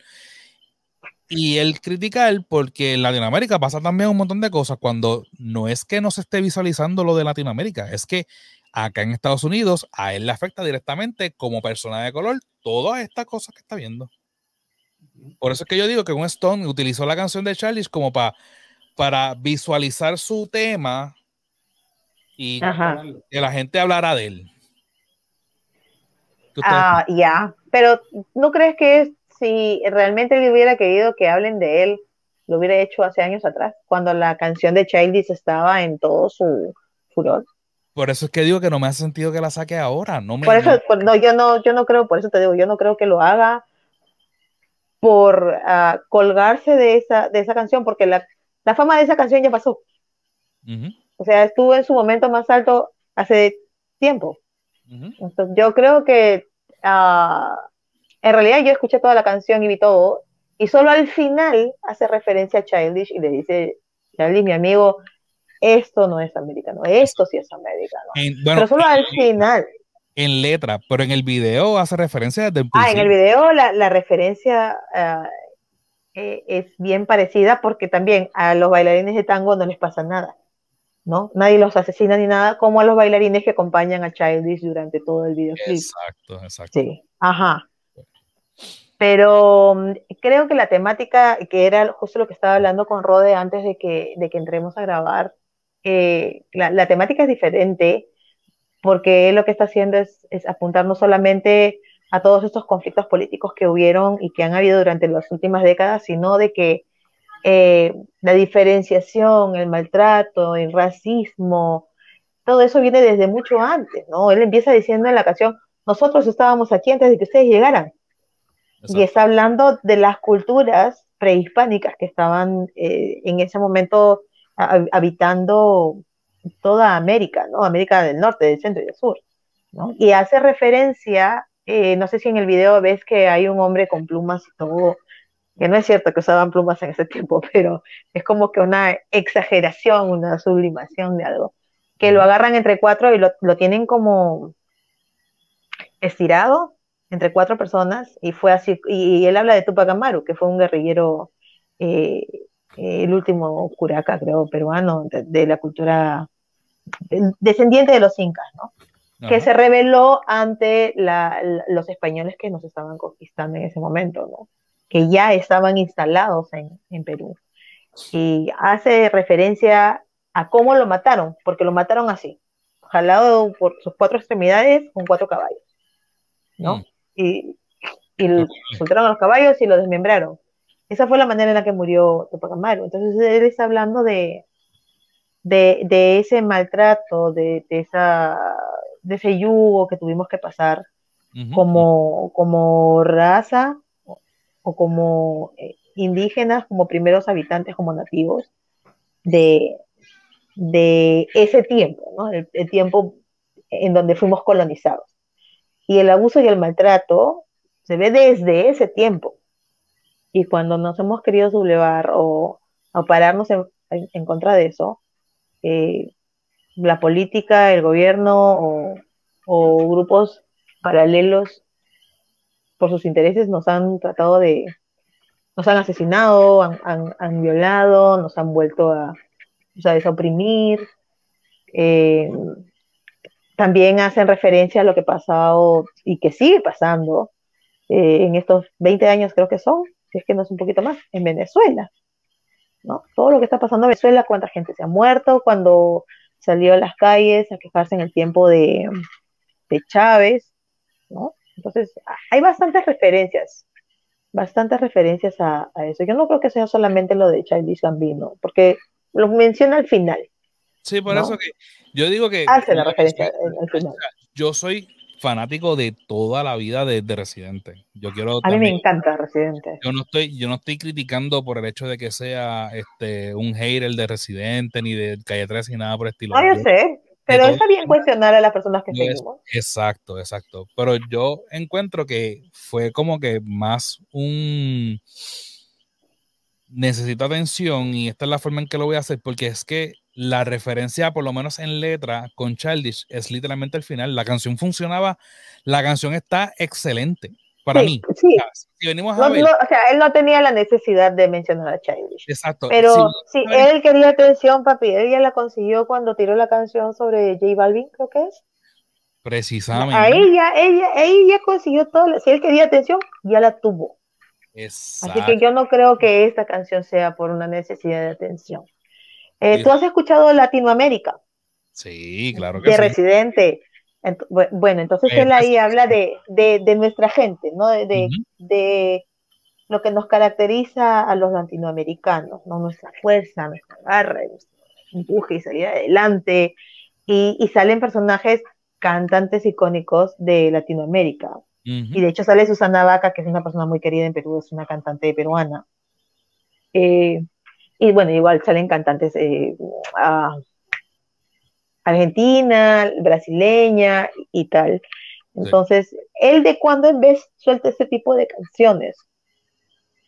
Y él criticar porque en Latinoamérica pasa también un montón de cosas cuando no es que no se esté visualizando lo de Latinoamérica, es que acá en Estados Unidos a él le afecta directamente como persona de color todas estas cosas que está viendo. Por eso es que yo digo que un Stone utilizó la canción de Charlie como para para visualizar su tema y que la gente hablara de él. Ah, ya, pero ¿no crees que si realmente él hubiera querido que hablen de él, lo hubiera hecho hace años atrás, cuando la canción de Childish estaba en todo su furor? Por eso es que digo que no me hace sentido que la saque ahora. No me, por eso, no, yo no, yo no creo, por eso te digo, yo no creo que lo haga por ah, colgarse de esa, de esa canción, porque la, la fama de esa canción ya pasó. O sea, estuvo en su momento más alto hace tiempo. Entonces, yo creo que ah, en realidad yo escuché toda la canción y vi todo, y solo al final hace referencia a Childish y le dice, Childish, mi amigo, esto no es americano, esto sí es americano. pero solo al final. En letra, pero en el video hace referencia desde Ah, en el video la, la referencia eh, es bien parecida porque también a los bailarines de tango no les pasa nada, ¿no? Nadie los asesina ni nada, como a los bailarines que acompañan a Childish durante todo el videoclip. Exacto, exacto. Sí, ajá. Pero mm, creo que la temática, que era justo lo que estaba hablando con Rode antes de que, de que entremos a grabar, eh, la, la, temática es diferente porque lo que está haciendo es, es apuntar no solamente a todos estos conflictos políticos que hubieron y que han habido durante las últimas décadas, sino de que eh, la diferenciación, el maltrato, el racismo, todo eso viene desde mucho antes, ¿no? Él empieza diciendo en la canción, nosotros estábamos aquí antes de que ustedes llegaran. Y está hablando de las culturas prehispánicas que estaban eh, en ese momento habitando toda América, ¿no? América del Norte, del Centro y del Sur. ¿no? Y hace referencia eh, no sé si en el video ves que hay un hombre con plumas y todo, que no es cierto que usaban plumas en ese tiempo, *laughs* pero es como que una exageración, una sublimación de algo, que lo agarran entre cuatro y lo, tienen como estirado entre cuatro personas y fue así, y, él habla de Tupac Amaru, que fue un guerrillero, eh, el último curaca, creo, peruano, de la cultura descendiente de los incas, ¿no? que se rebeló ante los españoles que nos estaban conquistando en ese momento, ¿no? Que ya estaban instalados en, Perú. Y hace referencia a cómo lo mataron, porque lo mataron así, jalado por sus cuatro extremidades con cuatro caballos, ¿no? Mm. Y, y soltaron a los caballos y lo desmembraron. Esa fue la manera en la que murió Tupac Amaru. Entonces él está hablando de, de, ese maltrato, de, esa de ese yugo que tuvimos que pasar como, como raza o, como eh, indígenas, como primeros habitantes, como nativos de, de ese tiempo, ¿no? el, tiempo en donde fuimos colonizados. Y el abuso y el maltrato se ve desde ese tiempo. Y cuando nos hemos querido sublevar o, pararnos en, contra de eso, eh, la política, el gobierno o, grupos paralelos por sus intereses nos han tratado de, nos han asesinado, han, violado, nos han vuelto a, o desoprimir. Eh, también hacen referencia a lo que ha pasado y que sigue pasando eh, en estos 20 años, creo que son, si es que no es un poquito más, en Venezuela. ¿no? Todo lo que está pasando en Venezuela, cuánta gente se ha muerto, cuando salió a las calles a quejarse en el tiempo de, de Chávez, ¿no? Entonces, hay bastantes referencias, bastantes referencias a, eso. Yo no creo que sea solamente lo de Childish Gambino, porque lo menciona al final. Sí, por eso que yo digo que... Hace la referencia al final. Yo soy fanático de toda la vida de, Residente. Yo quiero a mí me encanta Residente. Yo no estoy, yo no estoy criticando por el hecho de que sea este un hater de Residente ni de Calle 13 ni nada por el estilo. No, yo sé. Pero está bien cuestionar a las personas que seguimos. Exacto, exacto. Pero yo encuentro que fue como que más un necesito atención y esta es la forma en que lo voy a hacer porque es que la referencia, por lo menos en letra, con Childish es literalmente el final. La canción funcionaba, la canción está excelente para mí. Sí. si venimos a ver, o sea, él no tenía la necesidad de mencionar a Childish. Exacto. Pero si él quería atención, papi, él ya la consiguió cuando tiró la canción sobre J Balvin, creo que es. Precisamente. Ahí ya, ella, ella consiguió todo. Si él quería atención, ya la tuvo. Exacto. Así que yo no creo que esta canción sea por una necesidad de atención. Eh, ¿Tú has escuchado Latinoamérica? Sí, claro que de Residente bueno, entonces él ahí habla de, nuestra gente, ¿no? De, lo que nos caracteriza a los latinoamericanos, ¿no? Nuestra fuerza, nuestra garra, nuestro empuje y salir adelante. Y, salen personajes cantantes icónicos de Latinoamérica. Y de hecho sale Susana Vaca, que es una persona muy querida en Perú, es una cantante peruana. Eh, y bueno, igual salen cantantes eh, argentina, brasileña y tal. Entonces, él de cuando en vez suelta ese tipo de canciones,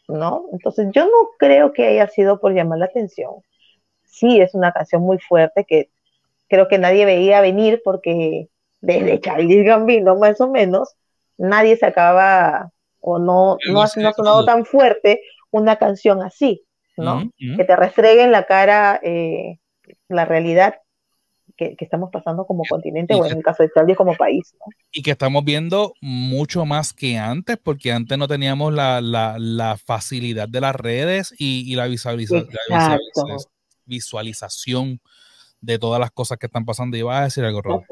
¿no? Entonces, yo no creo que haya sido por llamar la atención. Sí, es una canción muy fuerte que creo que nadie veía venir porque desde Charlie Gambino, más o menos, nadie sacaba o no, no, ha, sonado tan fuerte una canción así, ¿no? Que te restregue en la cara eh, la realidad que, estamos pasando como continente o en el caso de Italia como país. Y que estamos viendo mucho más que antes, porque antes no teníamos la, facilidad de las redes y, la, visualización de todas las cosas que están pasando. Y vas a decir algo, Rob.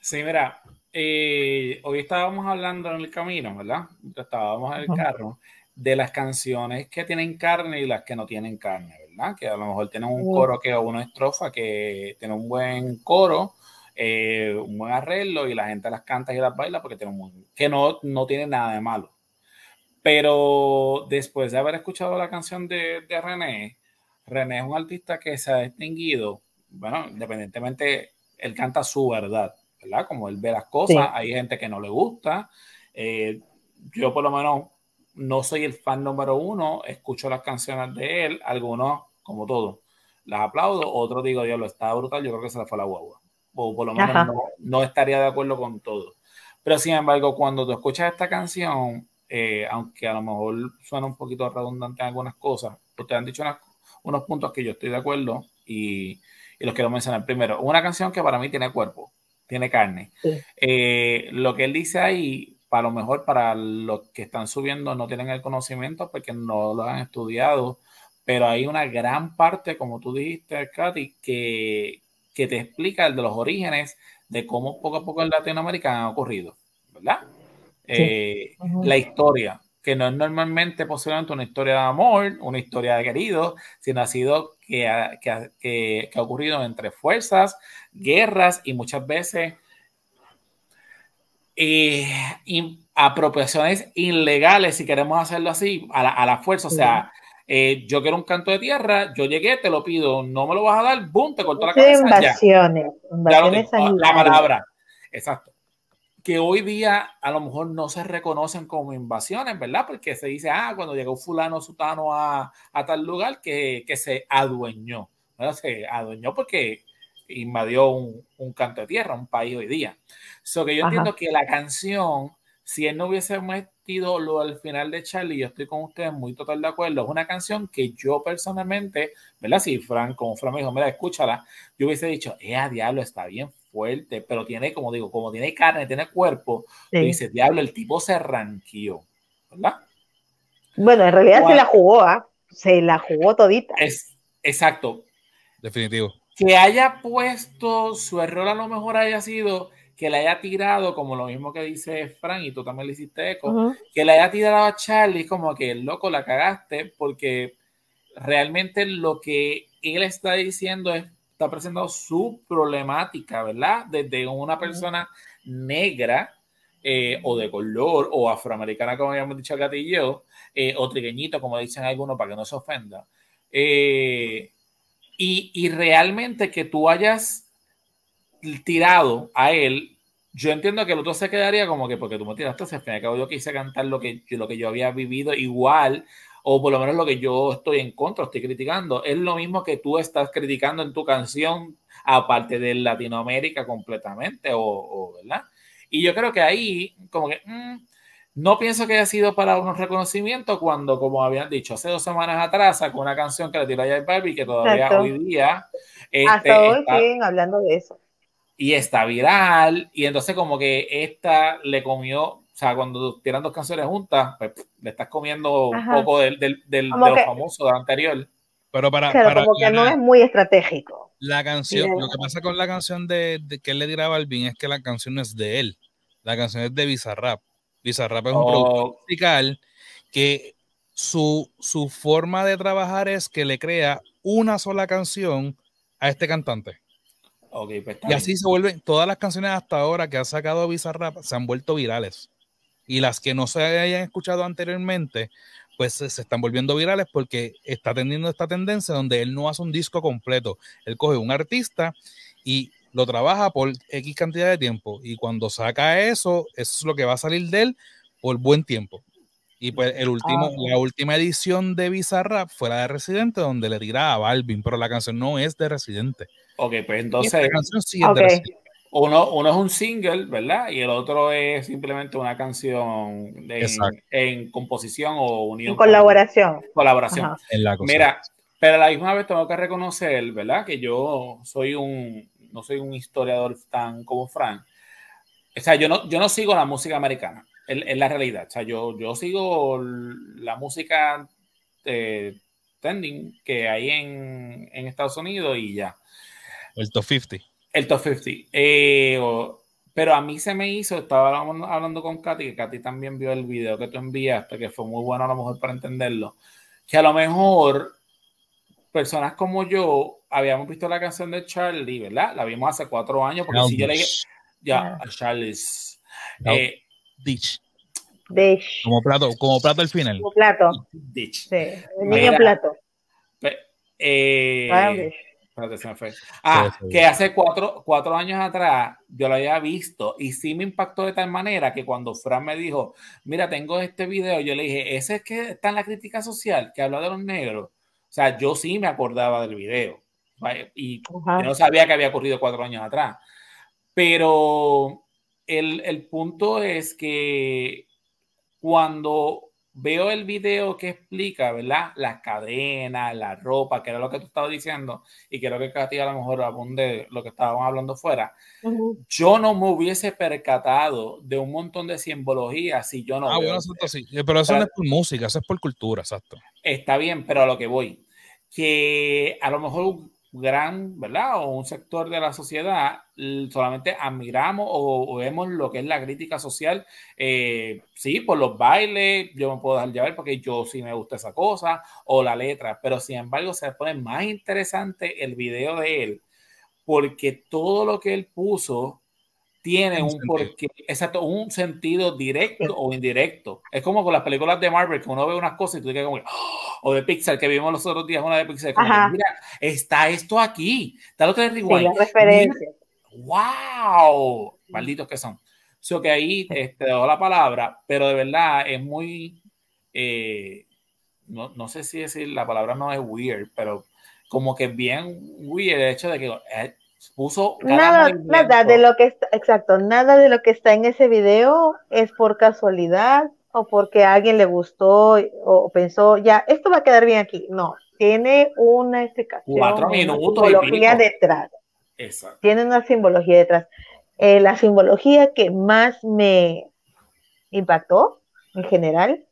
Sí, mira, eh, hoy estábamos hablando en el camino, ¿verdad? Estábamos en el carro de las canciones que tienen carne y las que no tienen carne, que a lo mejor tienen un coro que o una estrofa que tiene un buen coro, eh, un buen arreglo y la gente las canta y las baila porque tiene un que no, no tiene nada de malo. Pero después de haber escuchado la canción de, de René, René es un artista que se ha distinguido, bueno, independientemente, él canta su verdad, ¿verdad? Como él ve las cosas, hay gente que no le gusta. Eh, yo por lo menos no soy el fan número uno, escucho las canciones de él, algunos, como todo, las aplaudo, otros digo, Dios, está brutal, yo creo que se le fue la guagua. O por lo menos no, estaría de acuerdo con todo. Pero sin embargo, cuando tú escuchas esta canción, eh, aunque a lo mejor suena un poquito redundante en algunas cosas, ustedes han dicho unos puntos que yo estoy de acuerdo y, los quiero mencionar. Primero, una canción que para mí tiene cuerpo, tiene carne. Eh, lo que él dice ahí, a lo mejor para los que están subiendo no tienen el conocimiento porque no lo han estudiado, pero hay una gran parte, como tú dijiste, Katy, que, que te explica el de los orígenes de cómo poco a poco en Latinoamérica han ocurrido, ¿verdad? Eh, la historia, que no es normalmente posiblemente una historia de amor, una historia de querido, sino ha sido que que, que ha ocurrido entre fuerzas, guerras y muchas veces eh, apropiaciones ilegales, si queremos hacerlo así, a la, a la fuerza. O sea, eh, yo quiero un canto de tierra, yo llegué, te lo pido, no me lo vas a dar, boom, te cortó la cabeza. Invasiones, invasiones la palabra, exacto. Que hoy día a lo mejor no se reconocen como invasiones, ¿verdad? Porque se dice, ah, cuando llegó fulano sutano a, a tal lugar que, que se adueñó. Se adueñó porque invadió un, un, canto de tierra, un país hoy día. So que yo entiendo que la canción, si él no hubiese metido lo al final de Charlie, yo estoy con ustedes muy total de acuerdo, es una canción que yo personalmente, ¿verdad? Si Frank, como Frank me dijo, mira, escúchala, yo hubiese dicho, eh, a diablo, está bien fuerte, pero tiene, como digo, como tiene carne, tiene cuerpo, sí. dice, diablo, el tipo se ranqueó, ¿verdad? Bueno, en realidad se la jugó, ¿ah? Se la jugó todita. Es, exacto. Definitivo. Que haya puesto su error a lo mejor haya sido que le haya tirado, como lo mismo que dice Frank, y tú también le hiciste eco, uh -huh. que le haya tirado a Charlie, como que loco la cagaste, porque realmente lo que él está diciendo es, está presentando su problemática, ¿verdad? Desde una persona uh -huh. negra eh, o de color o afroamericana, como habíamos dicho acá y yo, eh, o trigueñito, como dicen algunos, para que no se ofenda. Eh, y, y realmente que tú hayas tirado a él, yo entiendo que el otro se quedaría como que porque tú me tiraste, al fin y al cabo yo quise cantar lo que, lo que yo había vivido igual, o por lo menos lo que yo estoy en contra, estoy criticando. Es lo mismo que tú estás criticando en tu canción, aparte de Latinoamérica completamente, o, o ¿verdad? Y yo creo que ahí, como que, mmm, no pienso que haya sido para un reconocimiento cuando, como habían dicho, hace dos semanas atrás sacó una canción que le tiró a J Barbie que todavía Exacto. hoy día... Este, Hasta hoy está, siguen hablando de eso y está viral, y entonces como que esta le comió, o sea, cuando tiran dos canciones juntas, pues, le estás comiendo Ajá. un poco del, del, del de lo famoso del anterior. Pero para, claro, para como que no es muy estratégico. La canción, sí, lo que pasa con la canción de, de, que él le dirá a Balvin es que la canción no es de él, la canción es de Bizarrap. Bizarrap es un oh. productor musical que su, su forma de trabajar es que le crea una sola canción a este cantante. Okay, pues y así se vuelven, todas las canciones hasta ahora que ha sacado Bizarrap se han vuelto virales. Y las que no se hayan escuchado anteriormente, pues se, se, están volviendo virales porque está teniendo esta tendencia donde él no hace un disco completo. Él coge un artista y lo trabaja por X cantidad de tiempo. Y cuando saca eso, eso es lo que va a salir de él por buen tiempo. Y pues el último, ah, la última edición de Bizarrap fue la de Residente, donde le tira a Balvin, pero la canción no es de Residente. Ok, pues entonces. Sí okay. uno, uno es un single, ¿verdad? Y el otro es simplemente una canción de, en, en, composición o unión. En colaboración. Con, colaboración. En la Mira, pero a la misma vez tengo que reconocer, ¿verdad? Que yo soy un. No soy un historiador tan como Frank. O sea, yo no, yo no sigo la música americana. Es, la realidad. O sea, yo, yo sigo la música eh, trending que hay en, en Estados Unidos y ya. El top 50. El top 50. Eh, o, pero a mí se me hizo, estaba hablando con Katy, que Katy también vio el video que tú enviaste, que fue muy bueno a lo mejor para entenderlo, que a lo mejor personas como yo habíamos visto la canción de Charlie, ¿verdad? La vimos hace cuatro años, porque no, si yo le ya, a Charlie's. No, eh, Ditch. Ditch. Como plato, como plato al final. Como plato. Ditch. Sí, el niño Mira, plato. Eh, se me fue. Ah, que hace cuatro, cuatro, años atrás yo lo había visto y sí me impactó de tal manera que cuando Fran me dijo, mira, tengo este video, yo le dije, ese es que está en la crítica social, que habla de los negros. O sea, yo sí me acordaba del video y no sabía que había ocurrido cuatro años atrás. Pero el, el punto es que cuando veo el video que explica, ¿verdad? Las cadenas, la ropa, que era lo que tú estabas diciendo, y creo que Katy a lo mejor abunde lo que estábamos hablando fuera. Uh -huh. Yo no me hubiese percatado de un montón de simbología si yo no. Ah, bueno, exacto, sí. Pero eso pero, no es por música, eso es por cultura, exacto. Está bien, pero a lo que voy, que a lo mejor gran, ¿verdad? O un sector de la sociedad solamente admiramos o, o vemos lo que es la crítica social, eh, sí, por los bailes, yo me puedo dejar llevar porque yo sí me gusta esa cosa, o la letra, pero sin embargo se pone más interesante el video de él, porque todo lo que él puso tiene un, porqué, exacto, un sentido directo o indirecto. Es como con las películas de Marvel, que uno ve unas cosas y tú dices como, oh", o de Pixar, que vimos los otros días una de Pixar, como, mira, está esto aquí, está lo que es referencia. ¡Wow! Malditos que son. So que ahí te este, dejo la palabra, pero de verdad es muy, eh, no, no, sé si decir la palabra no es weird, pero como que bien weird el hecho de que eh, puso Nada, de lo que está, exacto, nada de lo que está en ese video es por casualidad o porque a alguien le gustó o pensó, ya, esto va a quedar bien aquí. No, tiene una explicación, Cuatro minutos simbología detrás. Exacto. tiene una simbología detrás. Eh, la simbología que más me impactó en general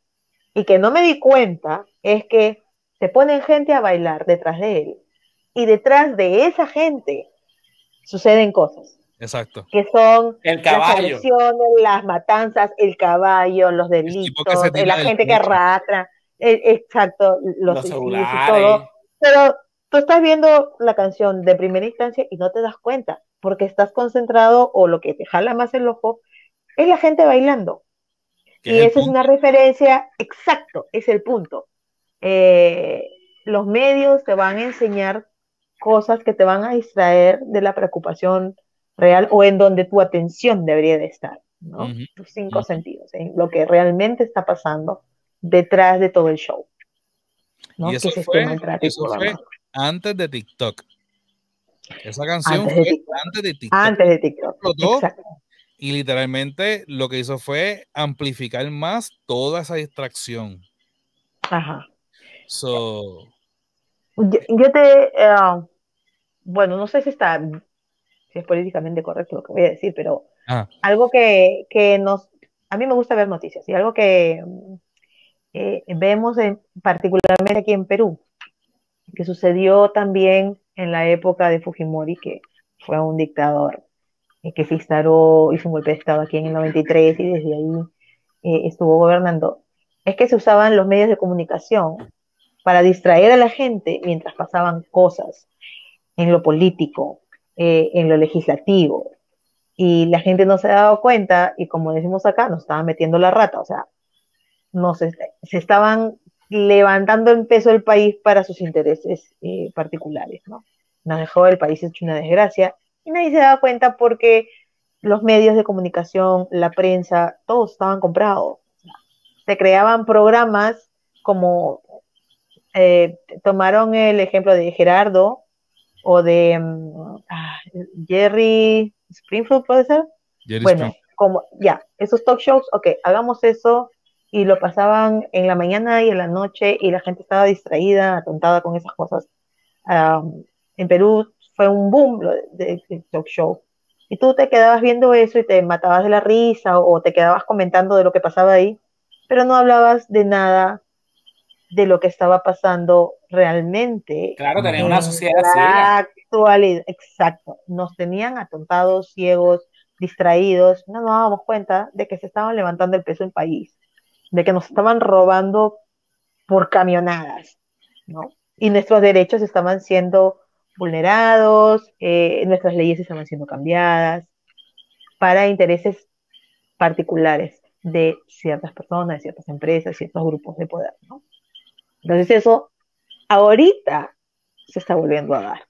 y que no me di cuenta es que se ponen gente a bailar detrás de él y detrás de esa gente suceden cosas Exacto. que son El las caballo. las matanzas, el caballo, los delitos, tira la gente que arrastra, eh, exacto, los, Los celulares. todo. Pero tú estás viendo la canción de primera instancia y no te das cuenta, porque estás concentrado o lo que te jala más el ojo es la gente bailando. Y es esa es una referencia, exacto, es el punto. Eh, los medios te van a enseñar cosas que te van a distraer de la preocupación real o en donde tu atención debería de estar, Tus cinco sentidos, en lo que realmente está pasando detrás de todo el show. ¿no? Y eso que se fue- eso antes de TikTok. Esa canción Antes de fue TikTok. antes de TikTok. Antes de TikTok. Y literalmente lo que hizo fue amplificar más toda esa distracción. Ajá. So, Yo, yo te, eh, bueno, no sé si está, si es políticamente correcto lo que voy a decir, pero ah, algo que, que nos, a mí me gusta ver noticias y algo que eh, vemos en- particularmente aquí en Perú, que sucedió también en la época de Fujimori, que fue un dictador eh, que se instaló, hizo un golpe de Estado aquí en el 93 y desde ahí eh, estuvo gobernando, es que se usaban los medios de comunicación para distraer a la gente mientras pasaban cosas en lo político, eh, en lo legislativo, y la gente no se ha dado cuenta y como decimos acá, nos estaban metiendo la rata, o sea, no se, se estaban levantando en peso el país para sus intereses eh, particulares, ¿no? Nos dejó el país hecho una desgracia y nadie se daba cuenta porque los medios de comunicación, la prensa, todos estaban comprados. Se creaban programas como eh, tomaron el ejemplo de Gerardo o de ah, Jerry Springfield, ¿puede ser? Jerry Bueno, Spring- como ya, esos talk shows, ok, hagamos eso y lo pasaban en la mañana y en la noche y la gente estaba distraída, atontada con esas cosas. Am, en Perú fue un boom de, talk show. Y tú te quedabas viendo eso y te matabas de la risa o, te quedabas comentando de lo que pasaba ahí, pero no hablabas de nada de lo que estaba pasando realmente Claro, tenía en una sociedad la ciega. actualidad. Exacto, nos tenían atontados, ciegos, distraídos, no nos dábamos cuenta de que se estaban levantando el peso del país, de que nos estaban robando por camionadas, ¿no? Y nuestros derechos estaban siendo vulnerados, eh, nuestras leyes estaban siendo cambiadas para intereses particulares de ciertas personas, de ciertas empresas, ciertos grupos de poder, ¿no? Entonces eso ahorita se está volviendo a dar.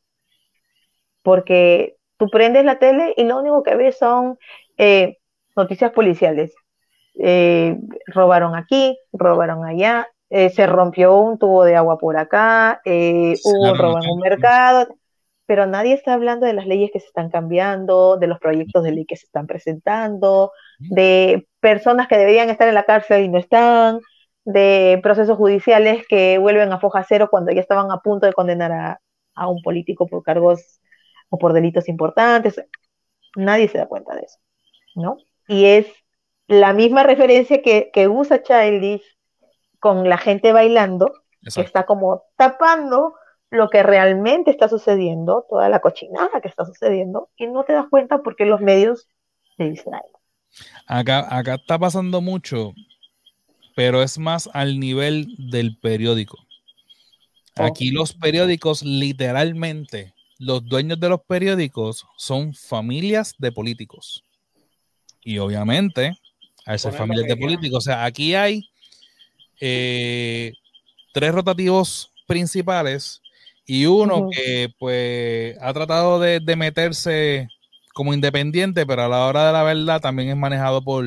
Porque tú prendes la tele y lo único que ves son eh, noticias policiales. Eh, robaron aquí, robaron allá, eh, se rompió un tubo de agua por acá, eh, hubo un robo en un mercado, pero nadie está hablando de las leyes que se están cambiando, de los proyectos de ley que se están presentando, de personas que deberían estar en la cárcel y no están, de procesos judiciales que vuelven a foja cero cuando ya estaban a punto de condenar a, a un político por cargos o por delitos importantes. Nadie se da cuenta de eso, ¿no? Y es la misma referencia que, que usa Childish con la gente bailando, que está como tapando lo que realmente está sucediendo, toda la cochinada que está sucediendo, y no te das cuenta porque los medios se distraen. Acá, acá está pasando mucho, pero es más al nivel del periódico. Aquí los periódicos, literalmente, los dueños de los periódicos son familias de políticos. Y obviamente, al ser familias de políticos, o sea, aquí hay eh, tres rotativos principales y uno que pues ha tratado de, de meterse como independiente, pero a la hora de la verdad también es manejado por,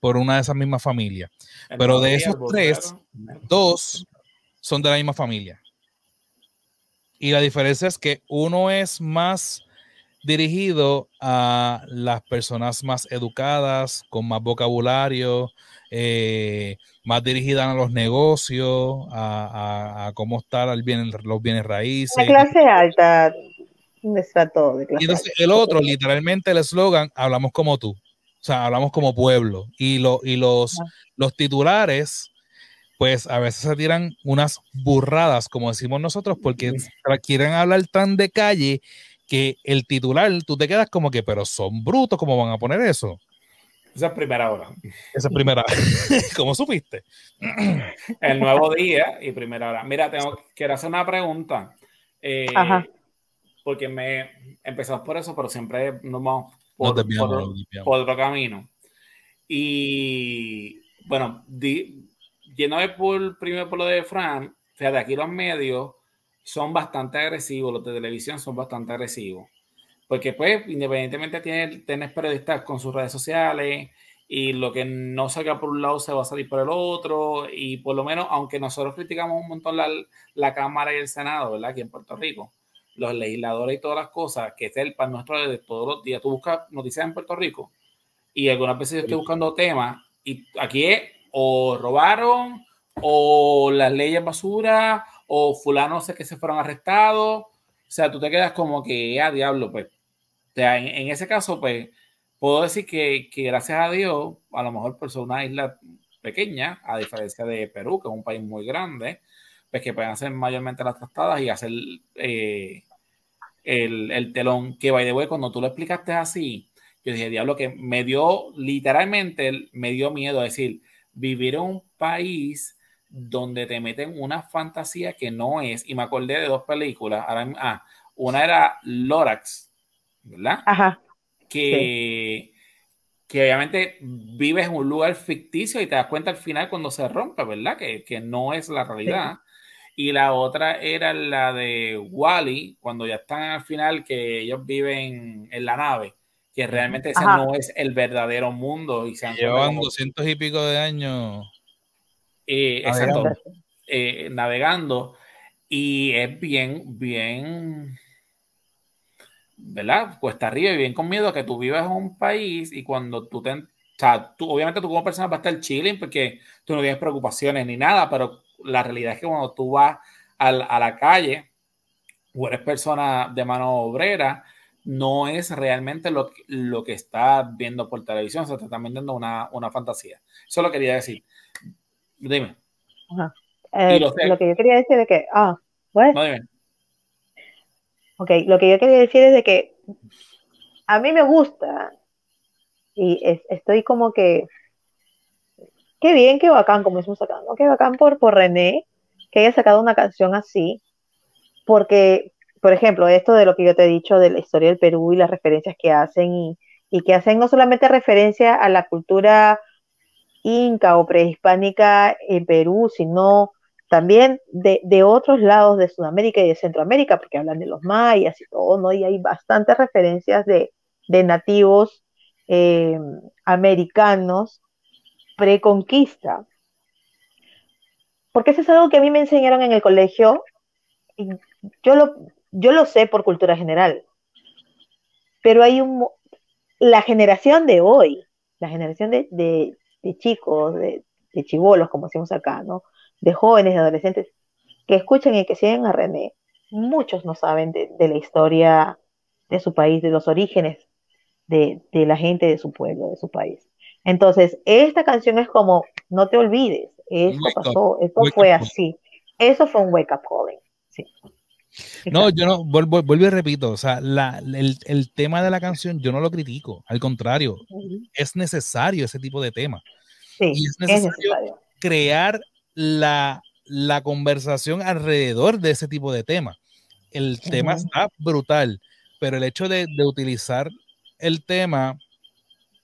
por una de esas mismas familias. El Pero de esos tres, Dos son de la misma familia. Y la diferencia es que uno es más dirigido a las personas más educadas, con más vocabulario, eh, más dirigida a los negocios, a, cómo estar los bienes raíces. La clase alta, un estrato de clase Y entonces el otro, literalmente el eslogan, hablamos como tú, o sea, hablamos como pueblo. Y, lo, y los, los titulares, pues a veces se tiran unas burradas, como decimos nosotros, porque quieren hablar tan de calle que el titular, tú te quedas como que, pero son brutos, ¿cómo van a poner eso? Esa es primera hora. Esa es primera. *laughs* ¿Cómo supiste? El nuevo día y primera hora. Mira, tengo, quiero hacer una pregunta. Eh, porque me empezamos por eso, pero siempre nos vamos por, otro camino. Y bueno, di, de por primero por lo de Fran, sea, de aquí los medios son bastante agresivos, los de televisión son bastante agresivos. Porque pues, independientemente tienes, tienes periodistas con sus redes sociales y lo que no salga por un lado se va a salir por el otro y por lo menos, aunque nosotros criticamos un montón la, la Cámara y el Senado, ¿verdad? Aquí en Puerto Rico, los legisladores y todas las cosas, que es el pan nuestro de todos los días. Tú buscas noticias en Puerto Rico y algunas veces yo estoy buscando temas y aquí es o robaron o las leyes basura o fulano sé que se fueron arrestados. O sea, tú te quedas como que, a ah, diablo, pues. O sea, en, ese caso, pues, puedo decir que, que, gracias a Dios, a lo mejor por ser una isla pequeña, a diferencia de Perú, que es un país muy grande, pues que pueden hacer mayormente las tratadas y hacer eh, el, el, telón. Que, by the way, cuando tú lo explicaste así, yo dije, diablo, que me dio, literalmente, me dio miedo decir, vivir en un país donde te meten una fantasía que no es, y me acordé de dos películas, ah, una era Lorax, ¿verdad? Ajá. Que, que obviamente vives en un lugar ficticio y te das cuenta al final cuando se rompe, ¿verdad? Que, que no es la realidad. Y la otra era la de Wally, cuando ya están al final, que ellos viven en la nave, que realmente ese no es el verdadero mundo. Y se Llevan doscientos y pico de años eh, exacto, eh, navegando. Y es bien, bien, ¿verdad? Cuesta arriba y bien con miedo a que tú vivas en un país y cuando tú te... O sea, tú, obviamente tú como persona vas a estar chilling porque tú no tienes preocupaciones ni nada, pero la realidad es que cuando tú vas a, la calle o eres persona de mano obrera, no es realmente lo, lo que estás viendo por televisión, se te está vendiendo una, una fantasía. Eso lo quería decir. Dime. Eh, lo, que yo quería decir es que, ah, pues. Ok, lo que yo quería decir es de que a mí me gusta y estoy como que, qué bien, qué bacán, como estamos sacando, qué bacán por, por René, que haya sacado una canción así, porque, por ejemplo, esto de lo que yo te he dicho de la historia del Perú y las referencias que hacen y, que hacen no solamente referencia a la cultura inca o prehispánica en Perú, sino también de, otros lados de Sudamérica y de Centroamérica, porque hablan de los mayas y todo, ¿no? Y hay bastantes referencias de, nativos eh, americanos preconquista. Porque eso es algo que a mí me enseñaron en el colegio, y yo lo, yo lo sé por cultura general, pero hay un, la generación de hoy, la generación de, de chicos, de, de chivolos, como decimos acá, ¿no? De jóvenes, de adolescentes, que escuchen y que siguen a René. Muchos no saben de, la historia de su país, de los orígenes de, la gente de su pueblo, de su país. Entonces, esta canción es como, no te olvides, esto pasó, esto fue así. Eso fue un wake up calling. Sí. No, yo no, vuelvo, y repito, o sea, el, tema de la canción yo no lo critico, al contrario, es necesario ese tipo de tema. y es necesario, crear la, conversación alrededor de ese tipo de tema. El tema está brutal, pero el hecho de, utilizar el tema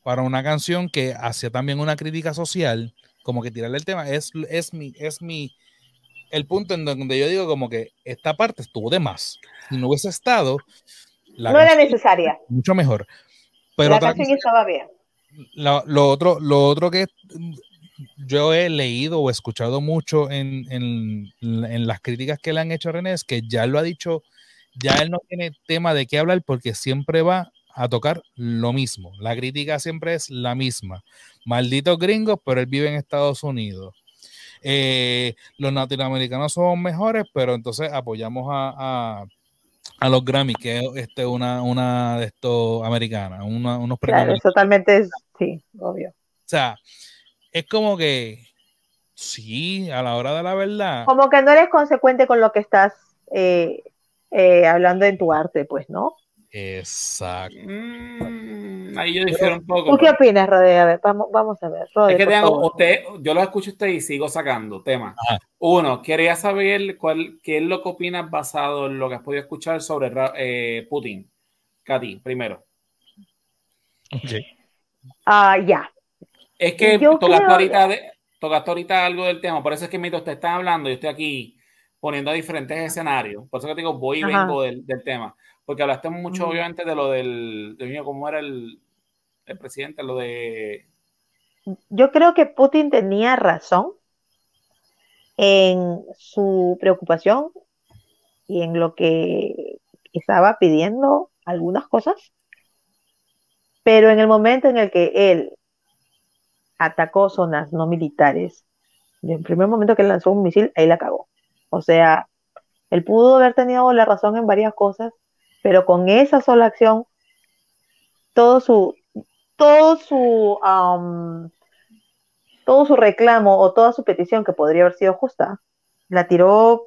para una canción que hacía también una crítica social, como que tirarle el tema, es, es, mi, es mi, el punto en donde yo digo como que esta parte estuvo de más. Si no hubiese estado... no era necesaria. Mucho mejor. Pero la canción estaba bien. Lo, otro, lo otro que yo he leído o escuchado mucho en, en, en, las críticas que le han hecho a René es que ya lo ha dicho ya él no tiene tema de qué hablar porque siempre va a tocar lo mismo. La crítica siempre es la misma. Malditos gringos, pero él vive en Estados Unidos. Eh, los latinoamericanos somos mejores, pero entonces apoyamos a, a, los Grammy, que es este, una, una de estos americanas, unos premios. Claro, totalmente, sí, obvio. O sea, es como que sí, a la hora de la verdad. Como que no eres consecuente con lo que estás eh, eh, hablando en tu arte, pues, ¿no? Exacto. Mm, ahí yo difiero un poco. ¿Tú qué opinas, Rode? A ver, vamos, vamos a ver. es que tengo, usted, yo lo escucho usted y sigo sacando temas. Uno, quería saber cuál, qué es lo que opinas basado en lo que has podido escuchar sobre eh, Putin. Katy, primero. Ah, ya. Es que tocaste, ahorita tocaste ahorita algo del tema, por eso es que mientras usted está hablando, yo estoy aquí poniendo diferentes escenarios. Por eso que te digo, voy y vengo del, del tema porque hablaste mucho, obviamente, de lo del, de cómo era el, el presidente, lo de... Yo creo que Putin tenía razón en su preocupación y en lo que estaba pidiendo algunas cosas, pero en el momento en el que él atacó zonas no militares, en el primer momento que lanzó un misil, ahí la cagó. O sea, él pudo haber tenido la razón en varias cosas, pero con esa sola acción, todo su, todo su, todo su reclamo o toda su petición que podría haber sido justa, la tiró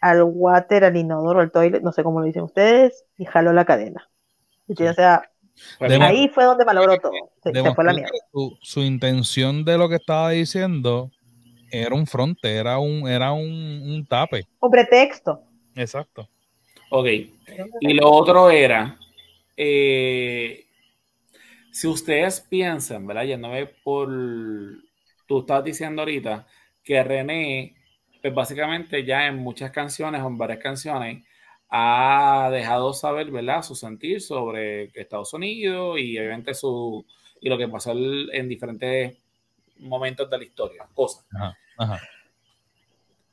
al water, al inodoro, al toilet, no sé cómo lo dicen ustedes, y jaló la cadena. o sea, ahí fue donde malogró todo. Se, fue la mierda. Su, intención de lo que estaba diciendo era un fronte, era un, era un, un tape. Un pretexto. Exacto. Ok. Y lo otro era, eh, si ustedes piensan, ¿verdad? Yéndome por, tú estabas diciendo ahorita que René, pues básicamente ya en muchas canciones o en varias canciones, ha dejado saber, ¿verdad? Su sentir sobre Estados Unidos y obviamente su, y lo que pasó en diferentes momentos de la historia, cosas.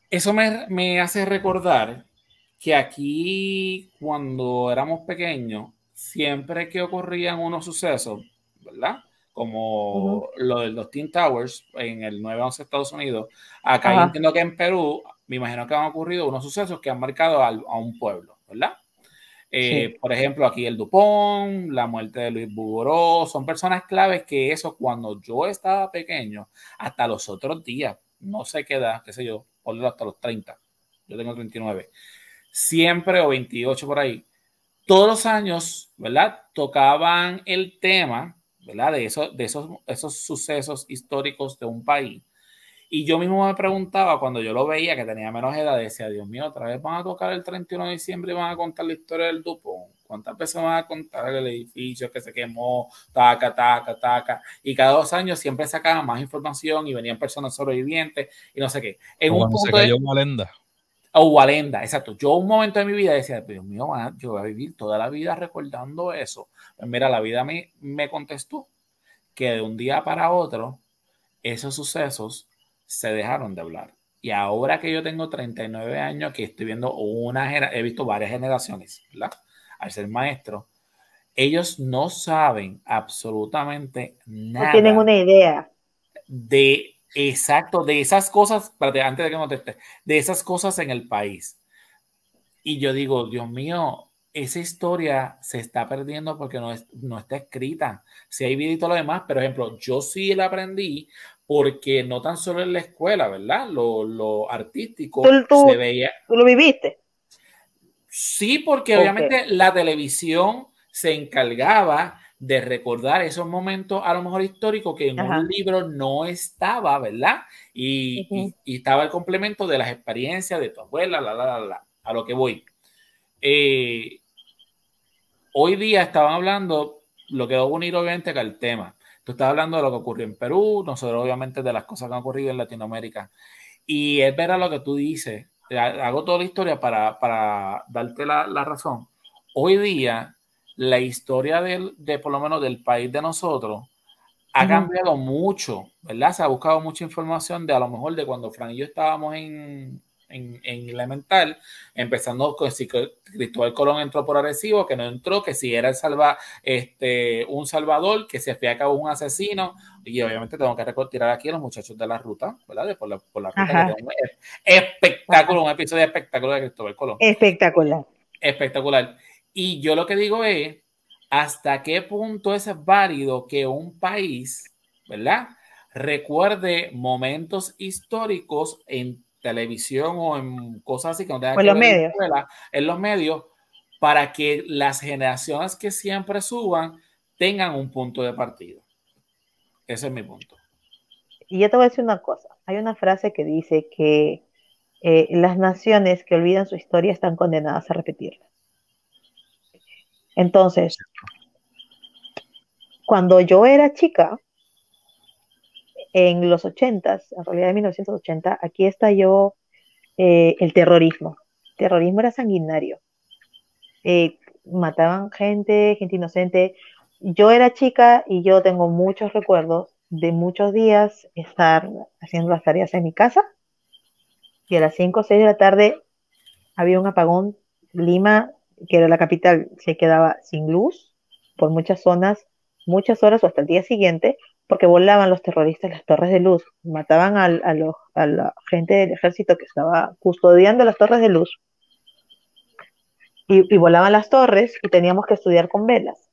Eso me, me hace recordar que aquí cuando éramos pequeños, siempre que ocurrían unos sucesos, ¿verdad? Como lo de los Twin Towers en el 9-11 Estados Unidos, acá entiendo que en Perú, me imagino que han ocurrido unos sucesos que han marcado a, un pueblo, ¿verdad? Eh, por ejemplo, aquí el Dupont, la muerte de Luis Bugoró, son personas claves que eso cuando yo estaba pequeño, hasta los otros días, no sé qué edad, qué sé yo, hasta los 30, yo tengo 39, siempre, o 28 por ahí, todos los años, ¿verdad? Tocaban el tema, ¿verdad? De, eso, de esos, esos sucesos históricos de un país. Y yo mismo me preguntaba cuando yo lo veía que tenía menos edad, decía, Dios mío, otra vez van a tocar el 31 de diciembre y van a contar la historia del Dupont. ¿Cuántas veces van a contar el edificio que se quemó, taca, taca, taca? Y cada dos años siempre sacaban más información y venían personas sobrevivientes y no sé qué. En un punto se cayó de... O Walenda, exacto. Yo un momento de mi vida decía, Dios mío, yo voy a vivir toda la vida recordando eso. Pues mira, la vida me, me contestó que de un día para otro esos sucesos se dejaron de hablar. Y ahora que yo tengo 39 años, que estoy viendo una, he visto varias generaciones, ¿verdad? Al ser maestro, ellos no saben absolutamente nada. No tienen una idea. De Exacto, de esas cosas, antes de que conteste, de esas cosas en el país. Y yo digo, Dios mío, esa historia se está perdiendo porque no, no está escrita. Si hay video y todo lo demás, pero ejemplo, yo sí la aprendí porque no tan solo en la escuela, ¿verdad? Lo, artístico se veía. ¿Tú lo viviste? Sí, porque obviamente la televisión se encargaba de recordar esos momentos a lo mejor históricos que en un libro no estaba, ¿verdad? Y, estaba el complemento de las experiencias de tu abuela, la, la, la, la, a lo que voy. Eh, hoy día estaban hablando, lo que va a unir obviamente con el tema. Tú estabas hablando de lo que ocurrió en Perú, nosotros obviamente de las cosas que han ocurrido en Latinoamérica. Y es verdad lo que tú dices. Hago toda la historia para, para darte la, la razón. Hoy día la historia del, de por lo menos del país de nosotros ha cambiado mucho, ¿verdad? Se ha buscado mucha información de a lo mejor de cuando Fran y yo estábamos en, en, en elemental, empezando con si Cristóbal Colón entró por agresivo, que no entró, que si era el salva, este, un salvador, que se fue a cabo un asesino, y obviamente tengo que retirar aquí a los muchachos de la ruta, ¿verdad? por la, por la ruta, un espectáculo, un episodio espectacular de Cristóbal Colón. Espectacular. Espectacular. Y yo lo que digo es, ¿hasta qué punto es válido que un país, ¿verdad? Recuerde momentos históricos en televisión o en cosas así que no tengan en los medios. en los medios, para que las generaciones que siempre suban tengan un punto de partida. Ese es mi punto. Y yo te voy a decir una cosa. Hay una frase que dice que eh, las naciones que olvidan su historia están condenadas a repetirla. Entonces, cuando yo era chica, en los 80, en realidad en 1980, aquí estalló eh, el terrorismo. El terrorismo era sanguinario. Eh, mataban gente, gente inocente. Yo era chica y yo tengo muchos recuerdos de muchos días estar haciendo las tareas en mi casa y a las 5 o 6 de la tarde había un apagón. Lima, que era la capital, se quedaba sin luz por muchas zonas, muchas horas o hasta el día siguiente, porque volaban los terroristas las torres de luz, mataban a, la gente del ejército que estaba custodiando las torres de luz. Y, volaban las torres y teníamos que estudiar con velas.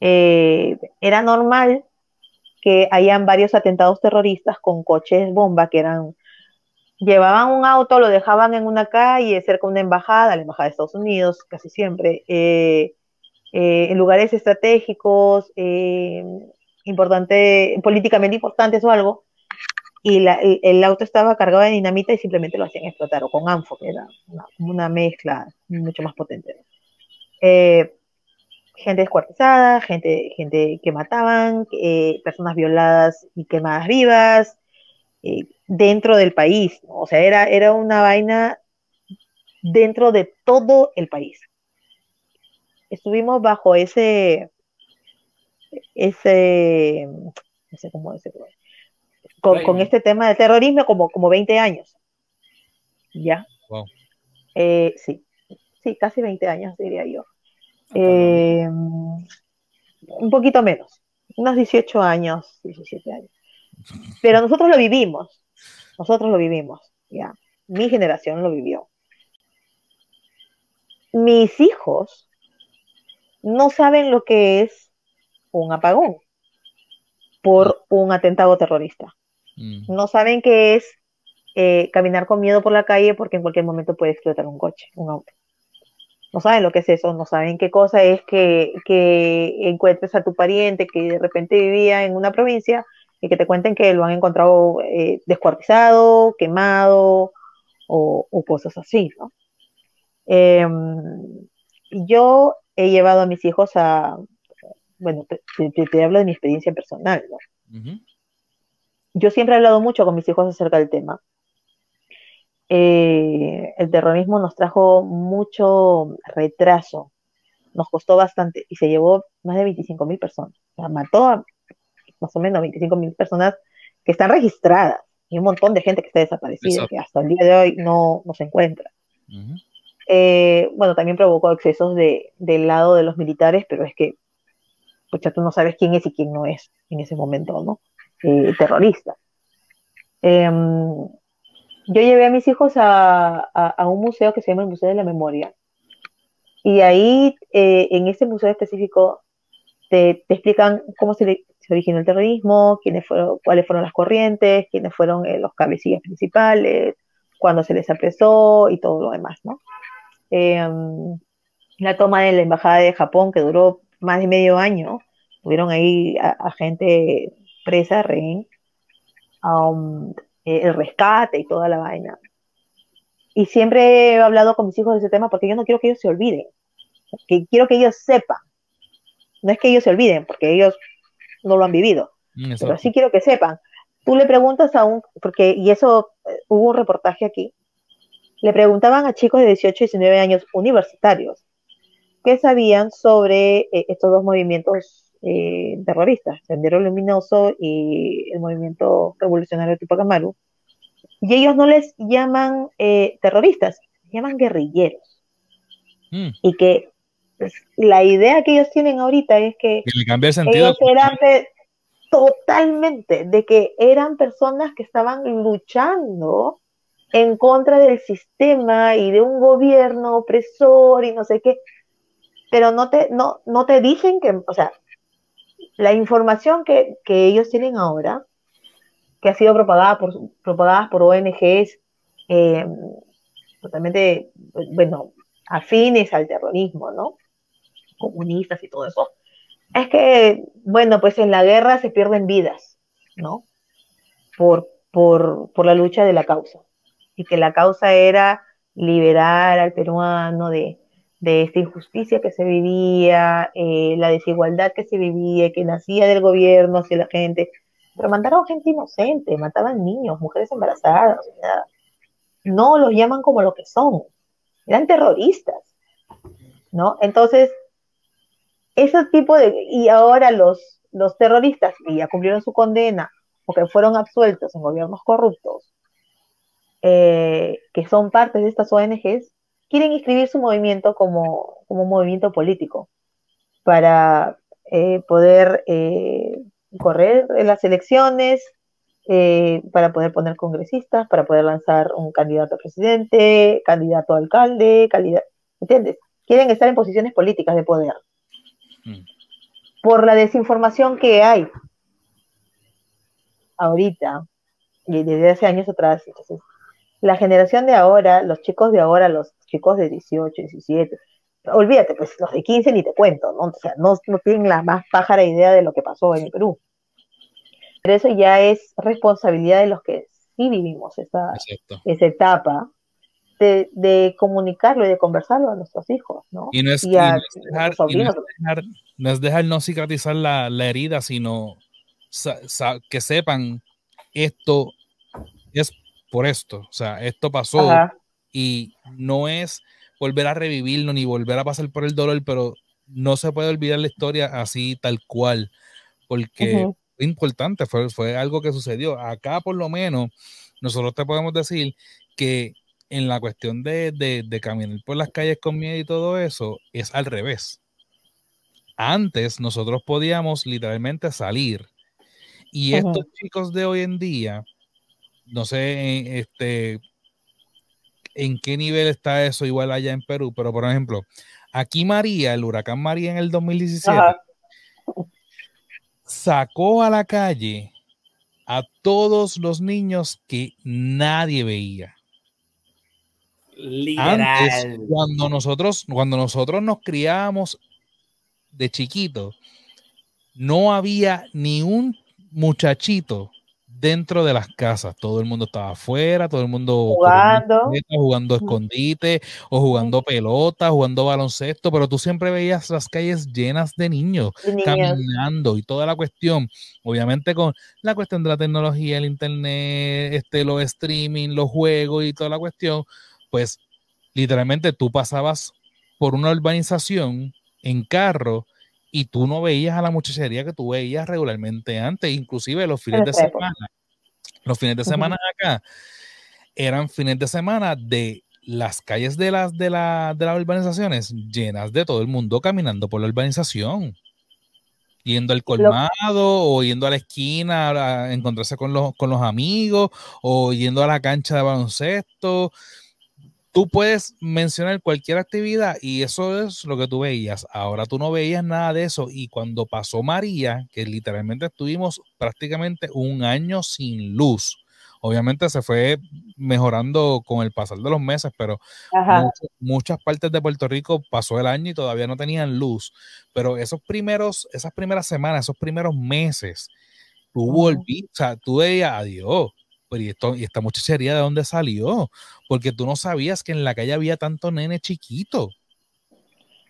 Eh, era normal que hayan varios atentados terroristas con coches bomba que eran llevaban un auto, lo dejaban en una calle cerca de una embajada, la embajada de Estados Unidos, casi siempre, eh, eh, en lugares estratégicos, eh, políticamente importantes o algo, y el, auto estaba cargado de dinamita y simplemente lo hacían explotar, o con ANFO, que era una, mezcla mucho más potente. gente descuartizada, gente, gente que mataban, personas violadas y quemadas vivas, dentro del país, o sea, era, era una vaina dentro de todo el país. Estuvimos bajo ese, ese, no sé cómo decirlo, con, este tema del terrorismo como, como 20 años. ¿Ya? Eh, sí, sí, casi 20 años diría yo. Ah, eh, un poquito menos, unos 18 años, 17 años. Pero nosotros lo vivimos, nosotros lo vivimos, ya. Mi generación lo vivió. Mis hijos no saben lo que es un apagón por un atentado terrorista. Mm. No saben qué es eh, caminar con miedo por la calle porque en cualquier momento puede explotar un coche, un auto. No saben lo que es eso, no saben qué cosa es que, que encuentres a tu pariente que de repente vivía en una provincia y que te cuenten que lo han encontrado eh, descuartizado, quemado o, cosas así, ¿no? Em, yo he llevado a mis hijos a, bueno, te, hablo de mi experiencia personal, ¿no? Yo siempre he hablado mucho con mis hijos acerca del tema. Eh, el terrorismo nos trajo mucho retraso, nos costó bastante y se llevó más de 25 mil personas. O sea, mató a más o menos 25 mil personas que están registradas y un montón de gente que está desaparecida, que hasta el día de hoy no, no se encuentra. Eh, bueno, también provocó excesos de, del lado de los militares, pero es que, pues tú no sabes quién es y quién no es en ese momento, ¿no? Eh, terrorista. Em, yo llevé a mis hijos a, a, un museo que se llama el Museo de la Memoria. Y ahí, eh, en ese museo específico, te, te explican cómo se, se originó el terrorismo, quiénes fueron, cuáles fueron las corrientes, quiénes fueron eh, los cabecillas principales, cuándo se les apresó y todo lo demás, ¿no? Em, la toma de la embajada de Japón, que duró más de medio año, tuvieron ahí a, gente presa, rehén, um, eh, el rescate y toda la vaina. Y siempre he hablado con mis hijos de ese tema porque yo no quiero que ellos se olviden, que quiero que ellos sepan. No es que ellos se olviden, porque ellos no lo han vivido. Mm, Pero sí quiero que sepan. Tú le preguntas a un, porque, y eso, eh, hubo un reportaje aquí, le preguntaban a chicos de 18 y 19 años universitarios qué sabían sobre eh, estos dos movimientos eh, terroristas, Sendero Luminoso y el movimiento revolucionario Tupac Amaru. Y ellos no les llaman terroristas, llaman guerrilleros. Mm. Y que la idea que ellos tienen ahorita es que, cambia el sentido. ellos eran totalmente de que eran personas que estaban luchando en contra del sistema y de un gobierno opresor y no sé qué, pero no te, no, no te dicen que, o sea, la información que, ellos tienen ahora, que ha sido propagada por, propagada por ONGs eh, totalmente, bueno, afines al terrorismo, ¿no? Comunistas y todo eso, es que, bueno, pues en la guerra se pierden vidas, ¿no? Por, por, por la lucha de la causa y que la causa era liberar al peruano de, esta injusticia que se vivía, eh, la desigualdad que se vivía, que nacía del gobierno hacia la gente. Pero mandaron gente inocente, mataban niños, mujeres embarazadas. no los llaman como lo que son, eran terroristas. ¿no? Entonces, ese tipo de... Y ahora los, los terroristas que ya cumplieron su condena o que fueron absueltos en gobiernos corruptos, eh, que son parte de estas ONGs, quieren inscribir su movimiento como, como movimiento político para eh, poder eh, correr en las elecciones, para poder poner congresistas, para poder lanzar un candidato a presidente, candidato a alcalde, candidato, ¿entiendes? Quieren estar en posiciones políticas de poder. Por la desinformación que hay ahorita y desde hace años atrás, entonces la generación de ahora, los chicos de ahora, los chicos de 18, 17, olvídate, pues los de 15 ni te cuento, ¿no? O sea, no, no tienen la más pájara idea de lo que pasó en el Perú. Pero eso ya es responsabilidad de los que sí vivimos esa, esa etapa de, comunicarlo y de conversarlo a nuestros hijos, ¿no? Y no es, dejar, no es dejar, no cicatrizar la, la herida, sino que sepan esto es por esto. O sea, esto pasó y no es volver a revivirlo ni volver a pasar por el dolor, pero no se puede olvidar la historia así tal cual, porque fue importante, fue, fue algo que sucedió. Acá por lo menos nosotros te podemos decir que en la cuestión de, de, caminar por las calles con miedo y todo eso, es al revés. Antes nosotros podíamos literalmente salir y estos chicos de hoy en día no sé este, en qué nivel está eso igual allá en Perú, pero por ejemplo, aquí María, el huracán María en el 2017, sacó a la calle a todos los niños que nadie veía. Antes, cuando nosotros, cuando nosotros nos criábamos de chiquitos, no había ni un muchachito dentro de las casas. Todo el mundo estaba afuera, todo el mundo jugando, jugando. escondite o jugando pelota, jugando baloncesto, pero tú siempre veías las calles llenas de niños, caminando y toda la cuestión, obviamente con la cuestión de la tecnología, el internet, este, los streaming, los juegos y toda la cuestión, pues literalmente tú pasabas por una urbanización en carro y tú no veías a la muchachería que tú veías regularmente antes, inclusive los fines de semana. Los fines de semana acá eran fines de semana de las calles de las, de, la, de las urbanizaciones llenas de todo el mundo caminando por la urbanización, yendo al colmado o yendo a la esquina a encontrarse con los, con los amigos o yendo a la cancha de baloncesto tú puedes mencionar cualquier actividad y eso es lo que tú veías. Ahora tú no veías nada de eso y cuando pasó María, que literalmente estuvimos prácticamente un año sin luz. Obviamente se fue mejorando con el pasar de los meses, pero muchas partes de Puerto Rico pasó el año y todavía no tenían luz. Pero esos primeros, esas primeras semanas, esos primeros meses, tú volví, o sea, tú veías, adiós, ¿y, esto, y esta muchachería de dónde salió? Porque tú no sabías que en la calle había tanto nene chiquito.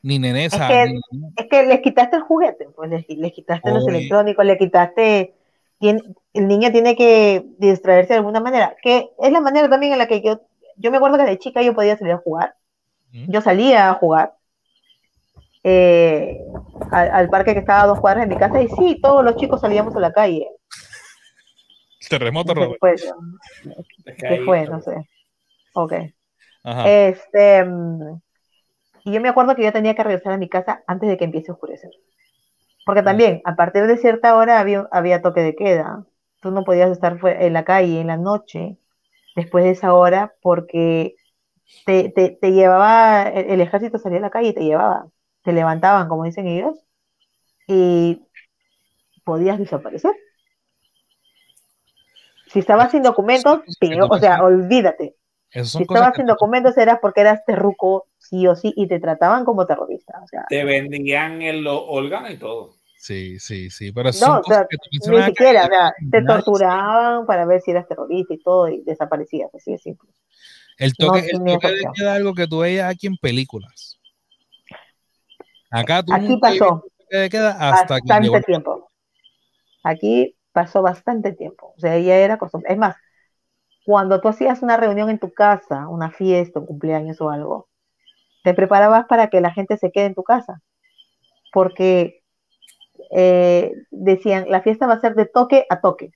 Ni nene, es, que, es que les quitaste el juguete, pues les, quitaste los electrónicos, le quitaste. el niño tiene que distraerse de alguna manera, que es la manera también en la que yo, yo me acuerdo que de chica yo podía salir a jugar. Yo salía a jugar eh, al, al, parque que estaba a dos cuadras de mi casa y sí, todos los chicos salíamos a la calle Terremoto, No sé Robert. qué fue, ¿Qué fue? No sé. Ok. Ajá. Este, mm, y yo me acuerdo que yo tenía que regresar a mi casa antes de que empiece a oscurecer. Porque también, a partir de cierta hora había, había toque de queda. Tú no podías estar en la calle en la noche después de esa hora porque te, te, te llevaba, el, el ejército salía a la calle y te llevaba. Te levantaban, como dicen ellos, y podías desaparecer. Si estabas sin documentos, peor, o sea, olvídate. Si estabas sin documentos era porque eras terruco, sí o sí, y te trataban como terrorista. O sea, Te vendían en los órganos y todo. Sí, sí, sí, pero son no, o cosas sea, ni siquiera, o sea, te torturaban para ver si eras terrorista y todo, y desaparecías, así de simple. El toque, no el toque de queda es algo que tú veías aquí en películas. Acá tú Aquí pasó toque de queda hasta bastante el- tiempo. Aquí pasó bastante tiempo. O sea, ya era costumbre. Es más, cuando tú hacías una reunión en tu casa, una fiesta, un cumpleaños o algo, te preparabas para que la gente se quede en tu casa. Porque eh, decían, la fiesta va a ser de toque a toque.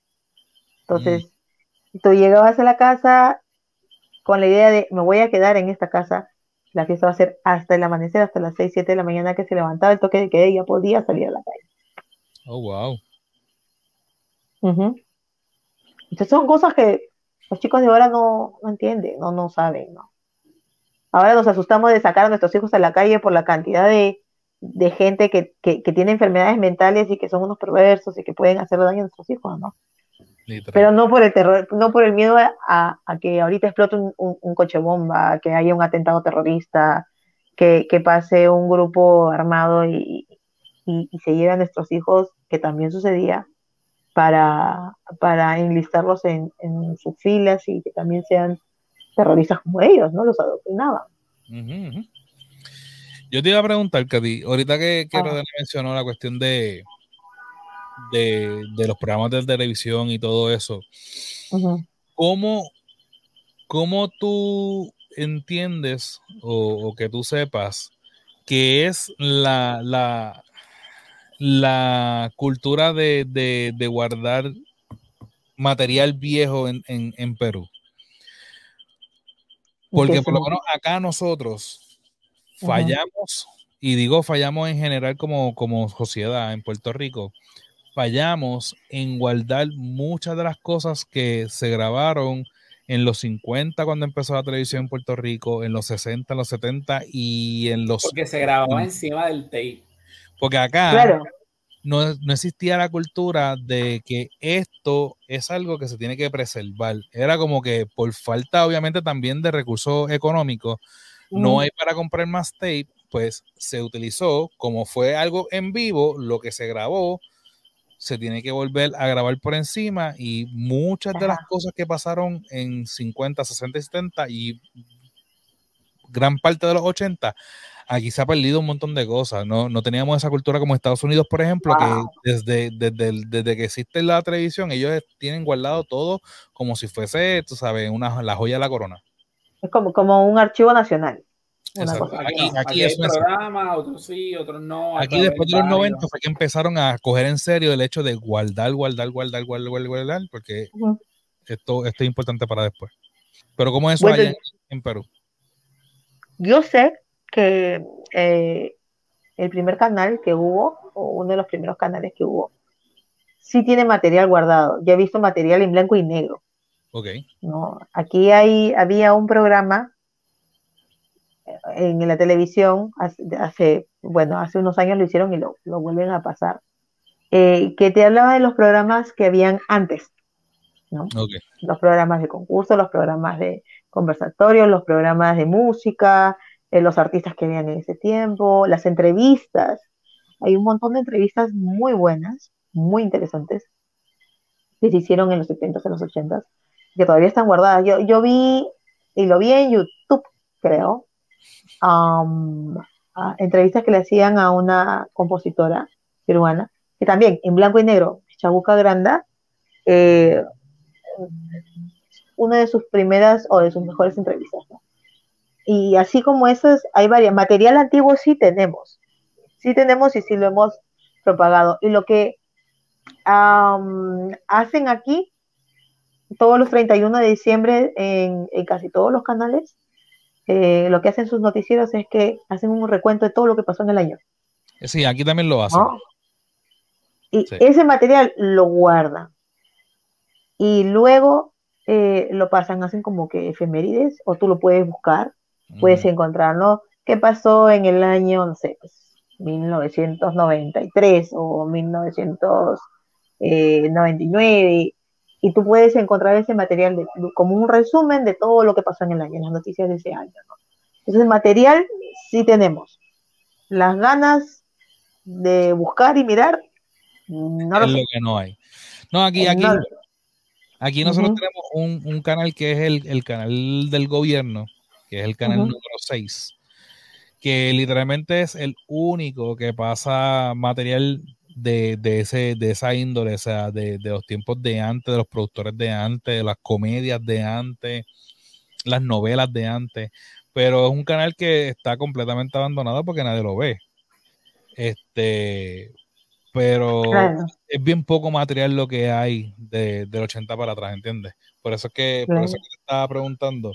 Entonces, tú llegabas a la casa con la idea de, me voy a quedar en esta casa. La fiesta va a ser hasta el amanecer, hasta las 6, 7 de la mañana que se levantaba el toque de queda y ya podía salir a la calle. Oh, wow. Entonces son cosas que los chicos de ahora no, no entienden, no, no saben, ¿no? Ahora nos asustamos de sacar a nuestros hijos a la calle por la cantidad de, de gente que, que, que tiene enfermedades mentales y que son unos perversos y que pueden hacer daño a nuestros hijos, ¿no? Literal. Pero no por el terror, no por el miedo a, a- a que ahorita explote un, un- un coche bomba, que haya un atentado terrorista, que, que pase un grupo armado y, y, y se lleve a nuestros hijos, que también sucedía, para, para enlistarlos en, en sus filas y que también sean terroristas como ellos, ¿no? Los adoctrinaban. Yo te iba a preguntar, Katy, ahorita que, que Ah. Mencionó la cuestión de, de, de los programas de televisión y todo eso, Ujú. ¿cómo, cómo tú entiendes o, o que tú sepas que es la, la, la cultura de, de- de guardar material viejo en, en- en Perú? Porque ¿En qué por lo menos acá nosotros fallamos, y digo fallamos en general como, como sociedad en Puerto Rico, fallamos en guardar muchas de las cosas que se grabaron en los 50 cuando empezó la televisión en Puerto Rico, en los 60, en los 70 y en los... Porque se grababa encima del tape. Porque acá Claro, no, no existía la cultura de que esto es algo que se tiene que preservar. Era como que por falta obviamente también de recursos económicos, no hay para comprar más tape, pues se utilizó, como fue algo en vivo, lo que se grabó, se tiene que volver a grabar por encima y muchas de las cosas que pasaron en 50, 60 y 70 y gran parte de los 80, aquí se ha perdido un montón de cosas. No, no teníamos esa cultura como Estados Unidos, por ejemplo, Wow. que desde, desde, desde que existe la televisión, ellos tienen guardado todo como si fuese, tú sabes, una, la joya de la corona. Es como, como un archivo nacional. Aquí- Aquí, es así. programas, otros sí, otros no. Aquí después de los varios. 90 fue que empezaron a coger en serio el hecho de guardar, guardar, guardar, guardar, guardar, guardar, porque esto, esto es importante para después. Pero ¿cómo es eso Bueno, allá en, en Perú? Yo sé que eh, el primer canal que hubo, o uno de los primeros canales que hubo, sí tiene material guardado. Ya he visto material en blanco y negro. Ok. ¿no? Aquí hay, había un programa eh, en la televisión hace, bueno, hace unos años lo hicieron y lo, lo vuelven a pasar, eh, que te hablaba de los programas que habían antes, ¿no? Ok. los programas de concurso, los programas de conversatorios, los programas de música, los artistas que habían en ese tiempo, las entrevistas. Hay un montón de entrevistas muy buenas, muy interesantes, que se hicieron en los 70s, en los 80s, que todavía están guardadas. Yo, yo vi, y lo vi en YouTube, creo, entrevistas que le hacían a una compositora peruana, que también en blanco y negro, Chabuca Granda, eh, una de sus primeras o de sus mejores entrevistas. Y así como esas, hay varias. Material antiguo sí tenemos. Sí tenemos y sí lo hemos propagado. Y lo que am, hacen aquí todos los 31 de diciembre en, en casi todos los canales, eh, lo que hacen sus noticieros es que hacen un recuento de todo lo que pasó en el año. Sí, aquí también lo hacen. ¿no? Y Sí. ese material lo guardan. Y luego eh, lo pasan, hacen como que efemérides, o tú lo puedes buscar, puedes Mm. encontrarlo. ¿Qué pasó en el año, no sé, pues, 1993 o 1999? Y tú puedes encontrar ese material de- como un resumen de todo lo que pasó en el año, en las noticias de ese año. ¿no? Entonces, material sí tenemos. Las ganas de buscar y mirar, no lo es lo sé. que no hay. No, aquí, aquí, No- aquí nosotros tenemos un, un canal que es el, el canal del gobierno, que es el canal número 6, que literalmente es el único que pasa material de, de ese, de esa índole, o sea, de, de los tiempos de antes, de los productores de antes, de las comedias de antes, las novelas de antes, pero es un canal que está completamente abandonado porque nadie lo ve. Este, pero Claro, es bien poco material lo que hay de, del 80 para atrás, ¿entiendes? Por eso es que, por eso es que te estaba preguntando.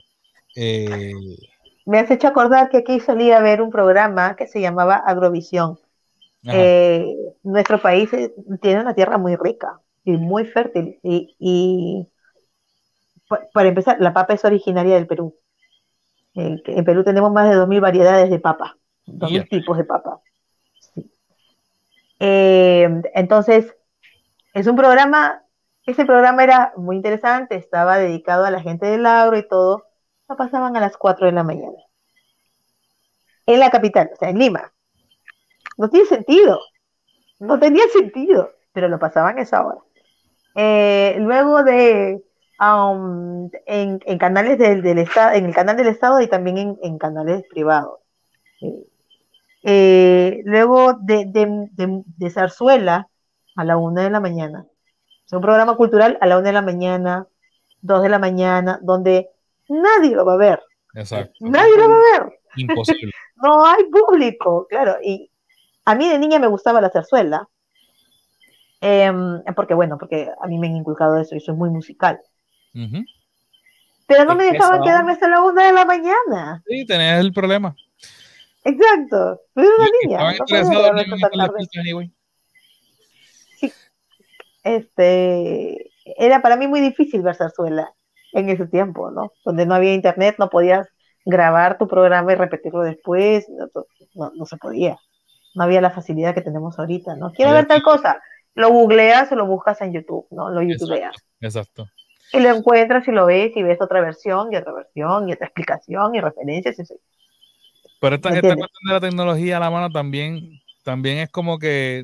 Eh, me has hecho acordar que aquí solía haber un programa que se llamaba Agrovisión. Eh, nuestro país eh, tiene una tierra muy rica y muy fértil. Y, y pa- para empezar, la papa es originaria del Perú. En Perú tenemos más de 2.000 variedades de papa, 2.000 Ya. tipos de papa. Sí. Eh, entonces, es un programa, ese programa era muy interesante, estaba dedicado a la gente del agro y todo. Lo pasaban a las 4 de la mañana. En la capital, o sea, en Lima. No tiene sentido. No tenía sentido, pero lo pasaban esa hora. Eh, luego de um, en, en canales del, estado, en el canal del estado y también en, canales privados. Eh, luego de, de, de, de Zarzuela a la una de la mañana. Es un programa cultural a la una de la mañana, dos de la mañana, donde nadie lo va a ver. exacto. Nadie lo va a ver. Imposible. *laughs* No hay público, claro. Y a mí de niña me gustaba la zarzuela. em, porque, bueno, porque a mí me han inculcado eso y soy muy musical. Pero no me dejaban quedarme hasta la una de la mañana. Sí, tenés el problema. Exacto. Pero era una Y niña. No. Este, era para mí muy difícil ver zarzuela en ese tiempo, ¿no? Donde no había internet, no podías grabar tu programa y repetirlo después, no, no, no se podía. No había la facilidad que tenemos ahorita, ¿no? Quiero ver tal cosa, lo googleas o lo buscas en YouTube, ¿no? Lo youtubeas. Exacto. Y lo encuentras y lo ves y ves otra versión y otra versión y otra explicación y referencias. Y así. Pero esta, ¿Me esta cuestión de la tecnología a la mano también, también es como que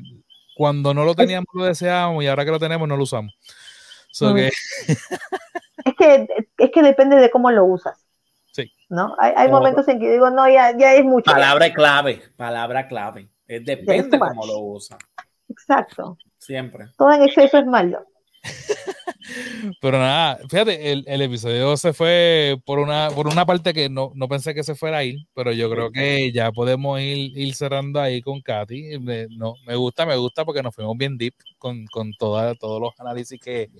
cuando no lo teníamos lo deseábamos y ahora que lo tenemos no lo usamos. So Mm. que, *laughs* Es que, es que depende de cómo lo usas. Sí. ¿no? Hay, momentos en que digo, no, ya, ya es mucho. ya. Palabra clave, palabra clave. Es depende too cómo lo usa. Exacto. Siempre. Todo en exceso es malo. Pero nada, fíjate, el, el episodio se fue por una, por una parte que no, no pensé que se fuera a ir, pero yo creo que ya podemos ir, ir cerrando ahí con Katy. Me, no, me gusta, me gusta porque nos fuimos bien deep con, con toda- todos los análisis que,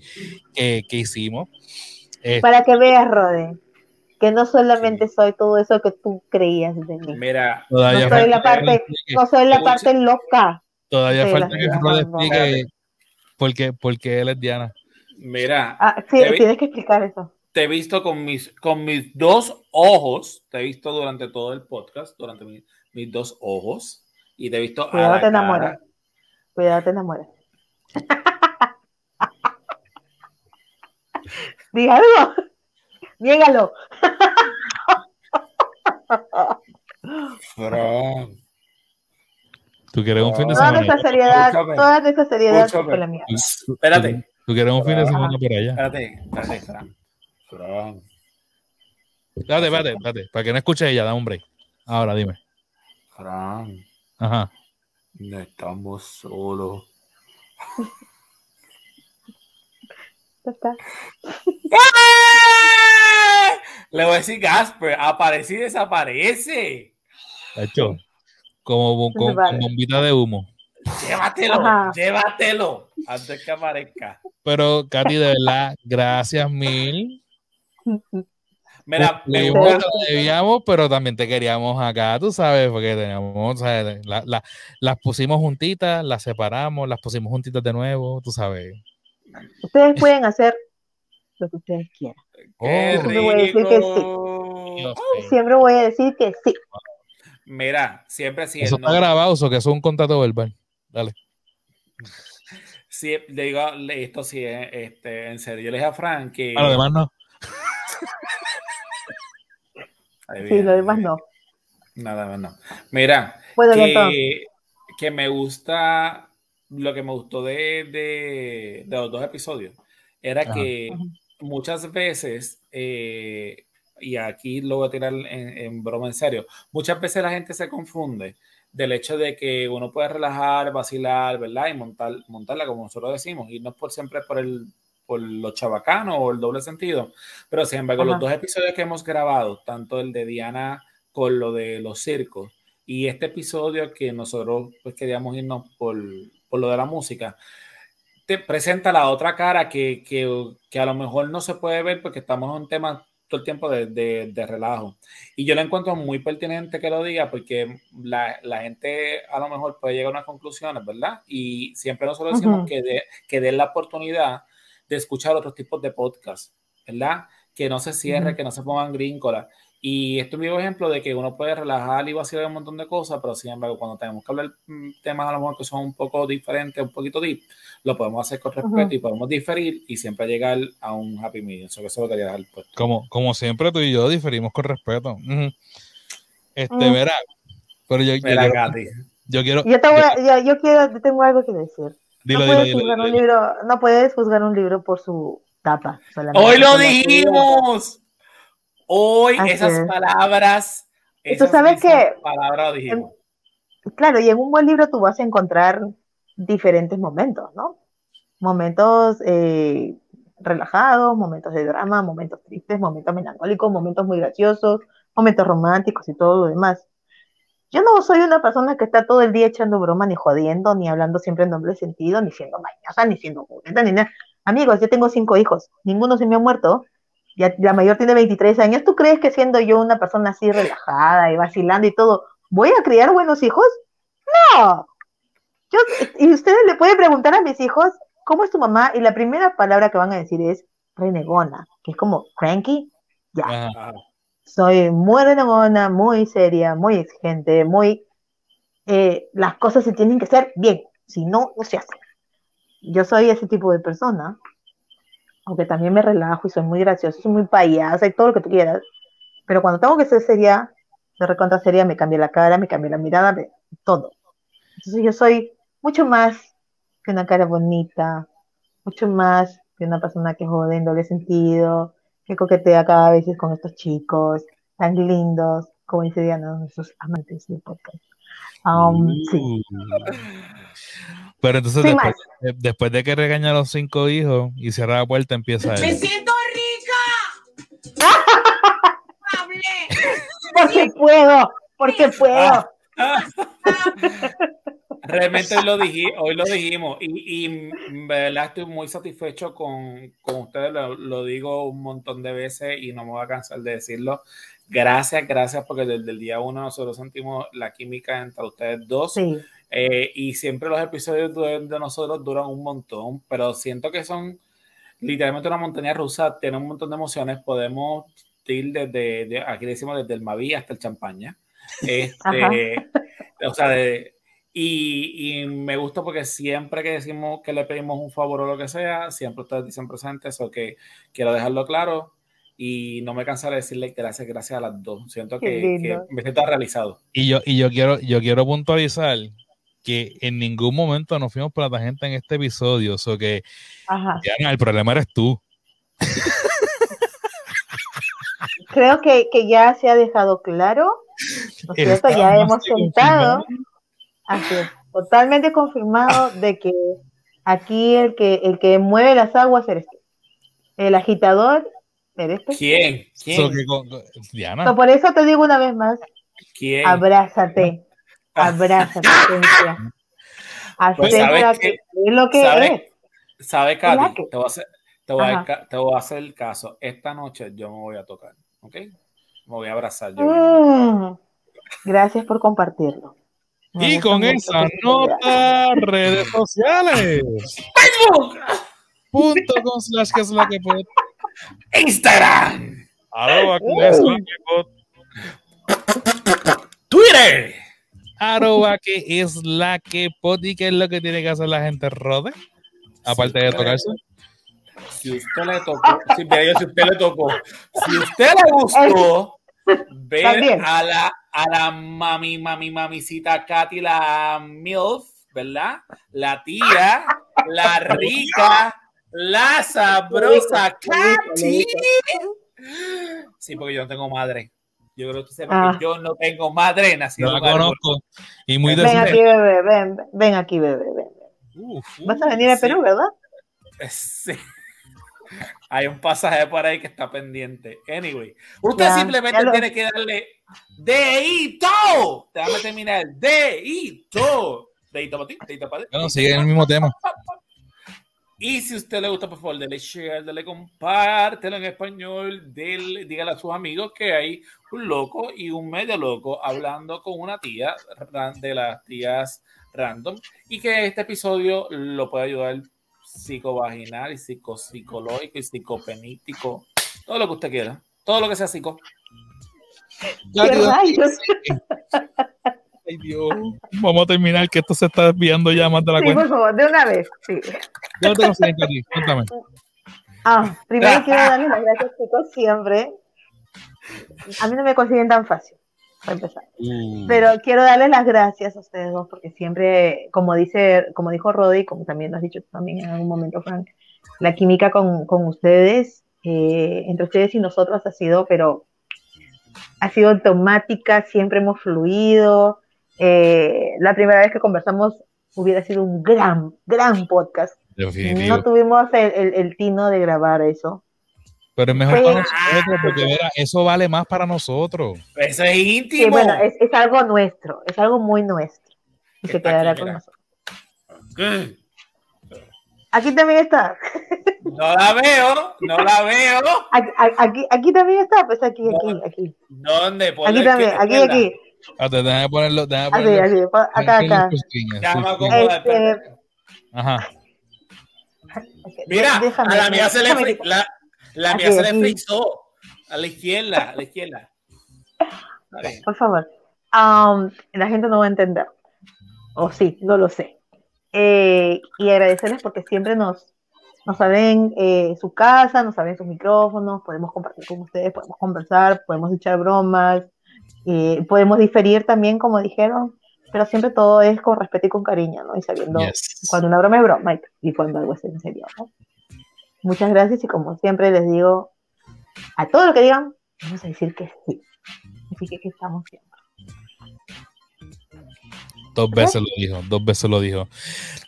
que, que hicimos. Eh, Para que veas, Rode, que no solamente soy todo eso que tú creías de mí. Mira, todavía no soy la parte- No soy la parte loca. Todavía Sí, falta la que verdad, Rod no. explique por qué, por qué él es Diana. mira, Ah, sí, tienes que explicar eso. te he visto con mis, con mis dos ojos, te he visto durante todo el podcast, durante mi- mis dos ojos, y te he visto a Cuidado, la te enamoras. cara. Cuidado, te enamoras. *laughs* Diga algo. Niégalo. Fran, Tú quieres un fin de No, Toda semana. nuestra seriedad, Escúchame. toda nuestra seriedad fue la mía. Tú- Espérate. Tú, quieres un fin de Ajá. semana por allá. espérate, espérate, Fran. Fran, Espérate, espérate, espérate. Para que no escuche ella, da un break. Ahora dime. Fran, Ajá. no estamos solos. Ya está. Le voy a decir Gasper, aparece y desaparece. Hecho. Como bo- con, Vale. con bombita de humo. Llévatelo, Ajá. llévatelo antes que aparezca. Pero, Katy, de verdad, gracias mil. Mira, me debíamos, pero también te queríamos acá, tú sabes, porque teníamos, ¿sabes? La- la- las pusimos juntitas, las separamos, las pusimos juntitas de nuevo, tú sabes. Ustedes pueden hacer lo que ustedes quieran. Oh. Siempre voy a decir que mío. Siempre voy a decir que sí. Mira, siempre sí. Eso está grabado, eso que es un contrato verbal. Dale. Sí, le digo esto sí, eh, este, en serio. Yo le dije a Frank que. A lo demás no. Ay, Sí, lo demás no. Nada más no. Mira, que, que me gusta, lo que me gustó de, de, de los dos episodios era Ajá. que muchas veces, eh, y aquí lo voy a tirar en, en broma en serio, muchas veces la gente se confunde del hecho de que uno puede relajar, vacilar, ¿verdad? Y montar, montarla como nosotros decimos, y no por siempre por el por lo chabacano o el doble sentido, pero sin embargo, Ajá. los dos episodios que hemos grabado, tanto el de Diana con lo de los circos y este episodio que nosotros pues queríamos irnos por, por lo de la música, te presenta la otra cara que, que, que a lo mejor no se puede ver porque estamos en un tema todo el tiempo de, de, de relajo. Y yo lo encuentro muy pertinente que lo diga porque la, la gente a lo mejor puede llegar a unas conclusiones, ¿verdad? Y siempre nosotros decimos que, de, que den la oportunidad de escuchar otros tipos de podcast, ¿verdad? Que no se cierre, que no se pongan gringolas. Y esto es un vivo ejemplo de que uno puede relajar y vacilar un montón de cosas, pero sin embargo, cuando tenemos que hablar mm, temas a lo mejor que son un poco diferentes, un poquito deep, lo podemos hacer con respeto y podemos diferir y siempre llegar a un happy medium. Eso que eso lo quería dejar puesto. Como, como siempre, tú y yo diferimos con respeto. Este, Mm. verá. Pero yo, yo quiero, Katy. yo quiero. Yo te voy a, yo, yo quiero, yo tengo algo que decir. Dilo, no dilo, puedes dilo, juzgar dilo, un dilo. libro, no puedes juzgar un libro por su tapa. solamente, Hoy lo dijimos. Hoy Así esas es. palabras. Y tú esas sabes que- Palabras. Claro, y en un buen libro tú vas a encontrar diferentes momentos, ¿no? Momentos eh, relajados, momentos de drama, momentos tristes, momentos melancólicos, momentos muy graciosos, momentos románticos y todo lo demás. Yo no soy una persona que está todo el día echando broma, ni jodiendo, ni hablando siempre en doble sentido, ni siendo mañosa, ni siendo bonita, ni nada. Amigos, yo tengo cinco hijos, ninguno se me ha muerto. Ya, la mayor tiene 23 años. ¿Tú crees que siendo yo una persona así relajada y vacilando y todo, voy a criar buenos hijos? No. Yo, y ustedes le pueden preguntar a mis hijos, ¿cómo es tu mamá? Y la primera palabra que van a decir es renegona, que es como cranky. Ya, soy muy renegona, muy seria, muy exigente, muy... eh, las cosas se tienen que hacer bien, si no, no se hacen. Yo soy ese tipo de persona, aunque también me relajo y soy muy graciosa, soy muy payasa y todo lo que tú quieras, pero cuando tengo que ser seria, de recontra seria, me cambia la cara, me cambia la mirada, todo. Entonces yo soy mucho más que una cara bonita, mucho más que una persona que jode en doble sentido, que coquetea cada vez con estos chicos tan lindos, como dice Diana, nuestros amantes del podcast. Um, sí, Uh. Pero entonces, Sin después, de- después de que regaña a los cinco hijos y cierra la puerta, empieza ¡Me él. siento rica! *laughs* ¡Hable! porque puedo, porque puedo. *laughs* Realmente hoy lo, diji, hoy lo dijimos y, y en verdad estoy muy satisfecho con, con ustedes, lo, lo digo un montón de veces y no me voy a cansar de decirlo. Gracias, gracias porque desde el día uno nosotros sentimos la química entre ustedes dos Sí, eh, y siempre los episodios de, de nosotros duran un montón, pero siento que son literalmente una montaña rusa, tiene un montón de emociones, podemos ir desde, de- aquí decimos desde el Maví hasta el champaña. Este, *laughs* o sea, de- y, y me gusta porque siempre que decimos que le pedimos un favor o lo que sea, siempre ustedes dicen presentes, o que quiero dejarlo claro y no me cansaré de decirle gracias, gracias a las dos. Siento que, que me siento realizado. Y yo, y yo quiero, yo quiero puntualizar que en ningún momento nos fuimos por la tangente en este episodio. O sea que, ajá. Diana, el problema eres tú. Creo que, que ya se ha dejado claro, ¿no es cierto? Está Ya hemos sentado, así es, totalmente confirmado de que aquí el que, el que mueve las aguas eres tú. El agitador eres tú. ¿Quién? So ¿Quién? que con- con- Diana, So, por eso te digo una vez más, ¿Quién? abrázate, abrázate, Cintia. Pues, que es lo que ¿Sabes? es. ¿Sabes, ¿Verdad Katy? que? Te voy, a hacer, te, voy a, te voy a hacer el caso. Esta noche yo me voy a tocar, ¿ok? Me voy a abrazar yo. Mm, Gracias por compartirlo. Me Y con esa nota, redes sociales. Facebook, Punto con slash que es la que pod. Instagram, Arroba que es la que pod. Twitter. Arroba que es la que pod. ¿Y qué es lo que tiene que hacer la gente rode? Aparte de tocarse. Si usted le tocó, si, si usted le tocó, si usted le gustó ver También. a la, a la mami, mami, mamicita Katy, la MILF, ¿verdad? La tía, la rica, la sabrosa Katy. Sí, porque yo no tengo madre. Yo creo que tú sepas Ah. que yo no tengo madre Yo nacido la conozco. Y muy Ven aquí, bebé, ven, ven aquí, bebé, ven. Uf, Vas a venir a sí. Perú, ¿verdad? Sí. Hay un pasaje por ahí que está pendiente. Anyway, usted Ya, simplemente ya lo- tiene que darle deito. Déjame terminar. Deito. Deito para ti, deito para ti. Bueno, sigue en el mismo tema. Y si a usted le gusta, por favor, dele share, dele compártelo en español, dele, dígale a sus amigos que hay un loco y un medio loco hablando con una tía de las tías random y que este episodio lo puede ayudar psicovaginal y psico, psicológico y psicopenítico, todo lo que usted quiera, todo lo que sea psico. Ay, Dios. Vamos a terminar que esto se está desviando ya más de la Sí, cuenta. por favor, de una vez. Sí. ¿Dónde te consiguen, Katy? Cuéntame. Ah, primero quiero darles las gracias, chicos, siempre. A mí no me consiguen tan fácil, para empezar. Uh, Pero quiero darles las gracias a ustedes dos, porque siempre, como dice, como dijo Rodi, como también lo has dicho tú también en algún momento, Frank, la química con, con ustedes, eh, entre ustedes y nosotros ha sido, pero ha sido automática, siempre hemos fluido. Eh, la primera vez que conversamos hubiera sido un gran, gran podcast. definitivo. No tuvimos el, el- el tino de grabar eso. Pero es mejor para nosotros porque mira, eso vale más para nosotros. Eso es Sí, íntimo. bueno, es, es algo nuestro, es algo muy nuestro. Y se quedará aquí, con mira. nosotros. Aquí también está. No la veo, no la veo. Aquí, aquí, aquí también está, pues aquí, aquí, aquí. ¿Dónde? Aquí también, aquí, aquí. Ah, déjame ponerlo, déjame Así, ponerlo. así, pa- acá, déjame acá. ponerlo en screen, Ya en me screen. acomoda, Este. Ajá. Mira, Déjame, a la mía se le, déjame fri- la, la mía se le frizó. A la izquierda, a la izquierda. Bien. Por favor. Am, la gente no va a entender. O sí, no lo sé. Eh, y agradecerles porque siempre nos, nos abren eh, su casa, nos abren sus micrófonos, podemos compartir con ustedes, podemos conversar, podemos echar bromas, eh, podemos diferir también, como dijeron, pero siempre todo es con respeto y con cariño, ¿no? Y sabiendo Yes. cuando una broma es broma y- y cuando algo es en serio, ¿no? Muchas gracias y como siempre les digo, a todo lo que digan, vamos a decir que sí. Así que aquí estamos siempre. Dos veces lo dijo, dos veces lo dijo.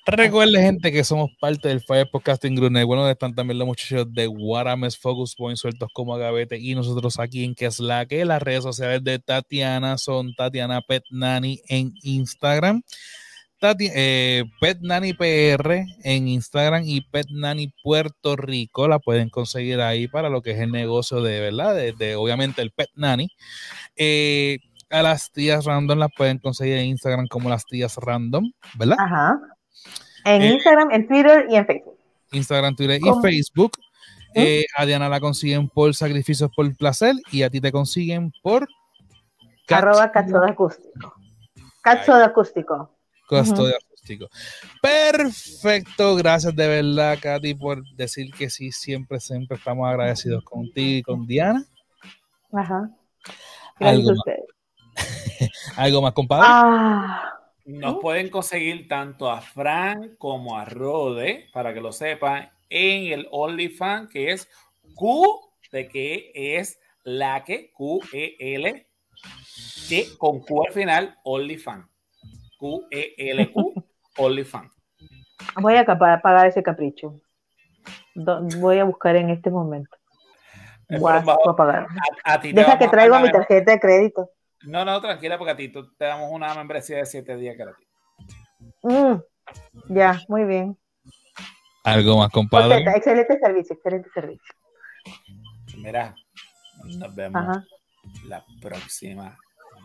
Recuerden, gente, que somos parte del Fire Podcasting Group donde están también los muchachos de Guarames Focus Point sueltos como agavete y nosotros aquí en que es la que las redes sociales de Tatiana son Tatiana Pet Nani en Instagram, Tati, eh, Pet Nani PR en Instagram y Pet Nani Puerto Rico. La pueden conseguir ahí para lo que es el negocio de verdad, de, de, obviamente el Pet Nani. Eh, a las tías random las pueden conseguir en Instagram como las tías random, ¿verdad? Ajá. En Eh, Instagram, en Twitter y en Facebook. Instagram, Twitter y. Facebook. ¿Mm? Eh, a Diana la consiguen por sacrificios por placer y a ti te consiguen por Arroba Cachoda Acústico. Cachoda Acústico. Costo Ujú. de acústico. Perfecto, gracias de verdad, Katy, por decir que sí, siempre, siempre estamos agradecidos contigo y con Diana. Ajá. Gracias a ustedes. *laughs* ¿Algo más, compadre? Ah, Nos pueden conseguir tanto a Fran como a Rode, para que lo sepan, en el OnlyFans, que es Q, de que es la que, Q-E-L, que con Q al final, OnlyFans. Q-E-L-Q, OnlyFans. voy a pagar ese capricho. Voy a buscar en este momento. Voy a, pagar. A, a Deja que traigo mi tarjeta de crédito. No, no, tranquila, porque a ti tú- te damos una membresía de 7 días gratis. Mm, Ya, muy bien. Algo más, compadre. excelente servicio, excelente servicio. Mira, nos vemos Ajá. la próxima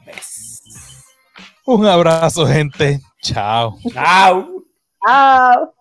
vez. Un abrazo, gente. Chao. Chao. Chao.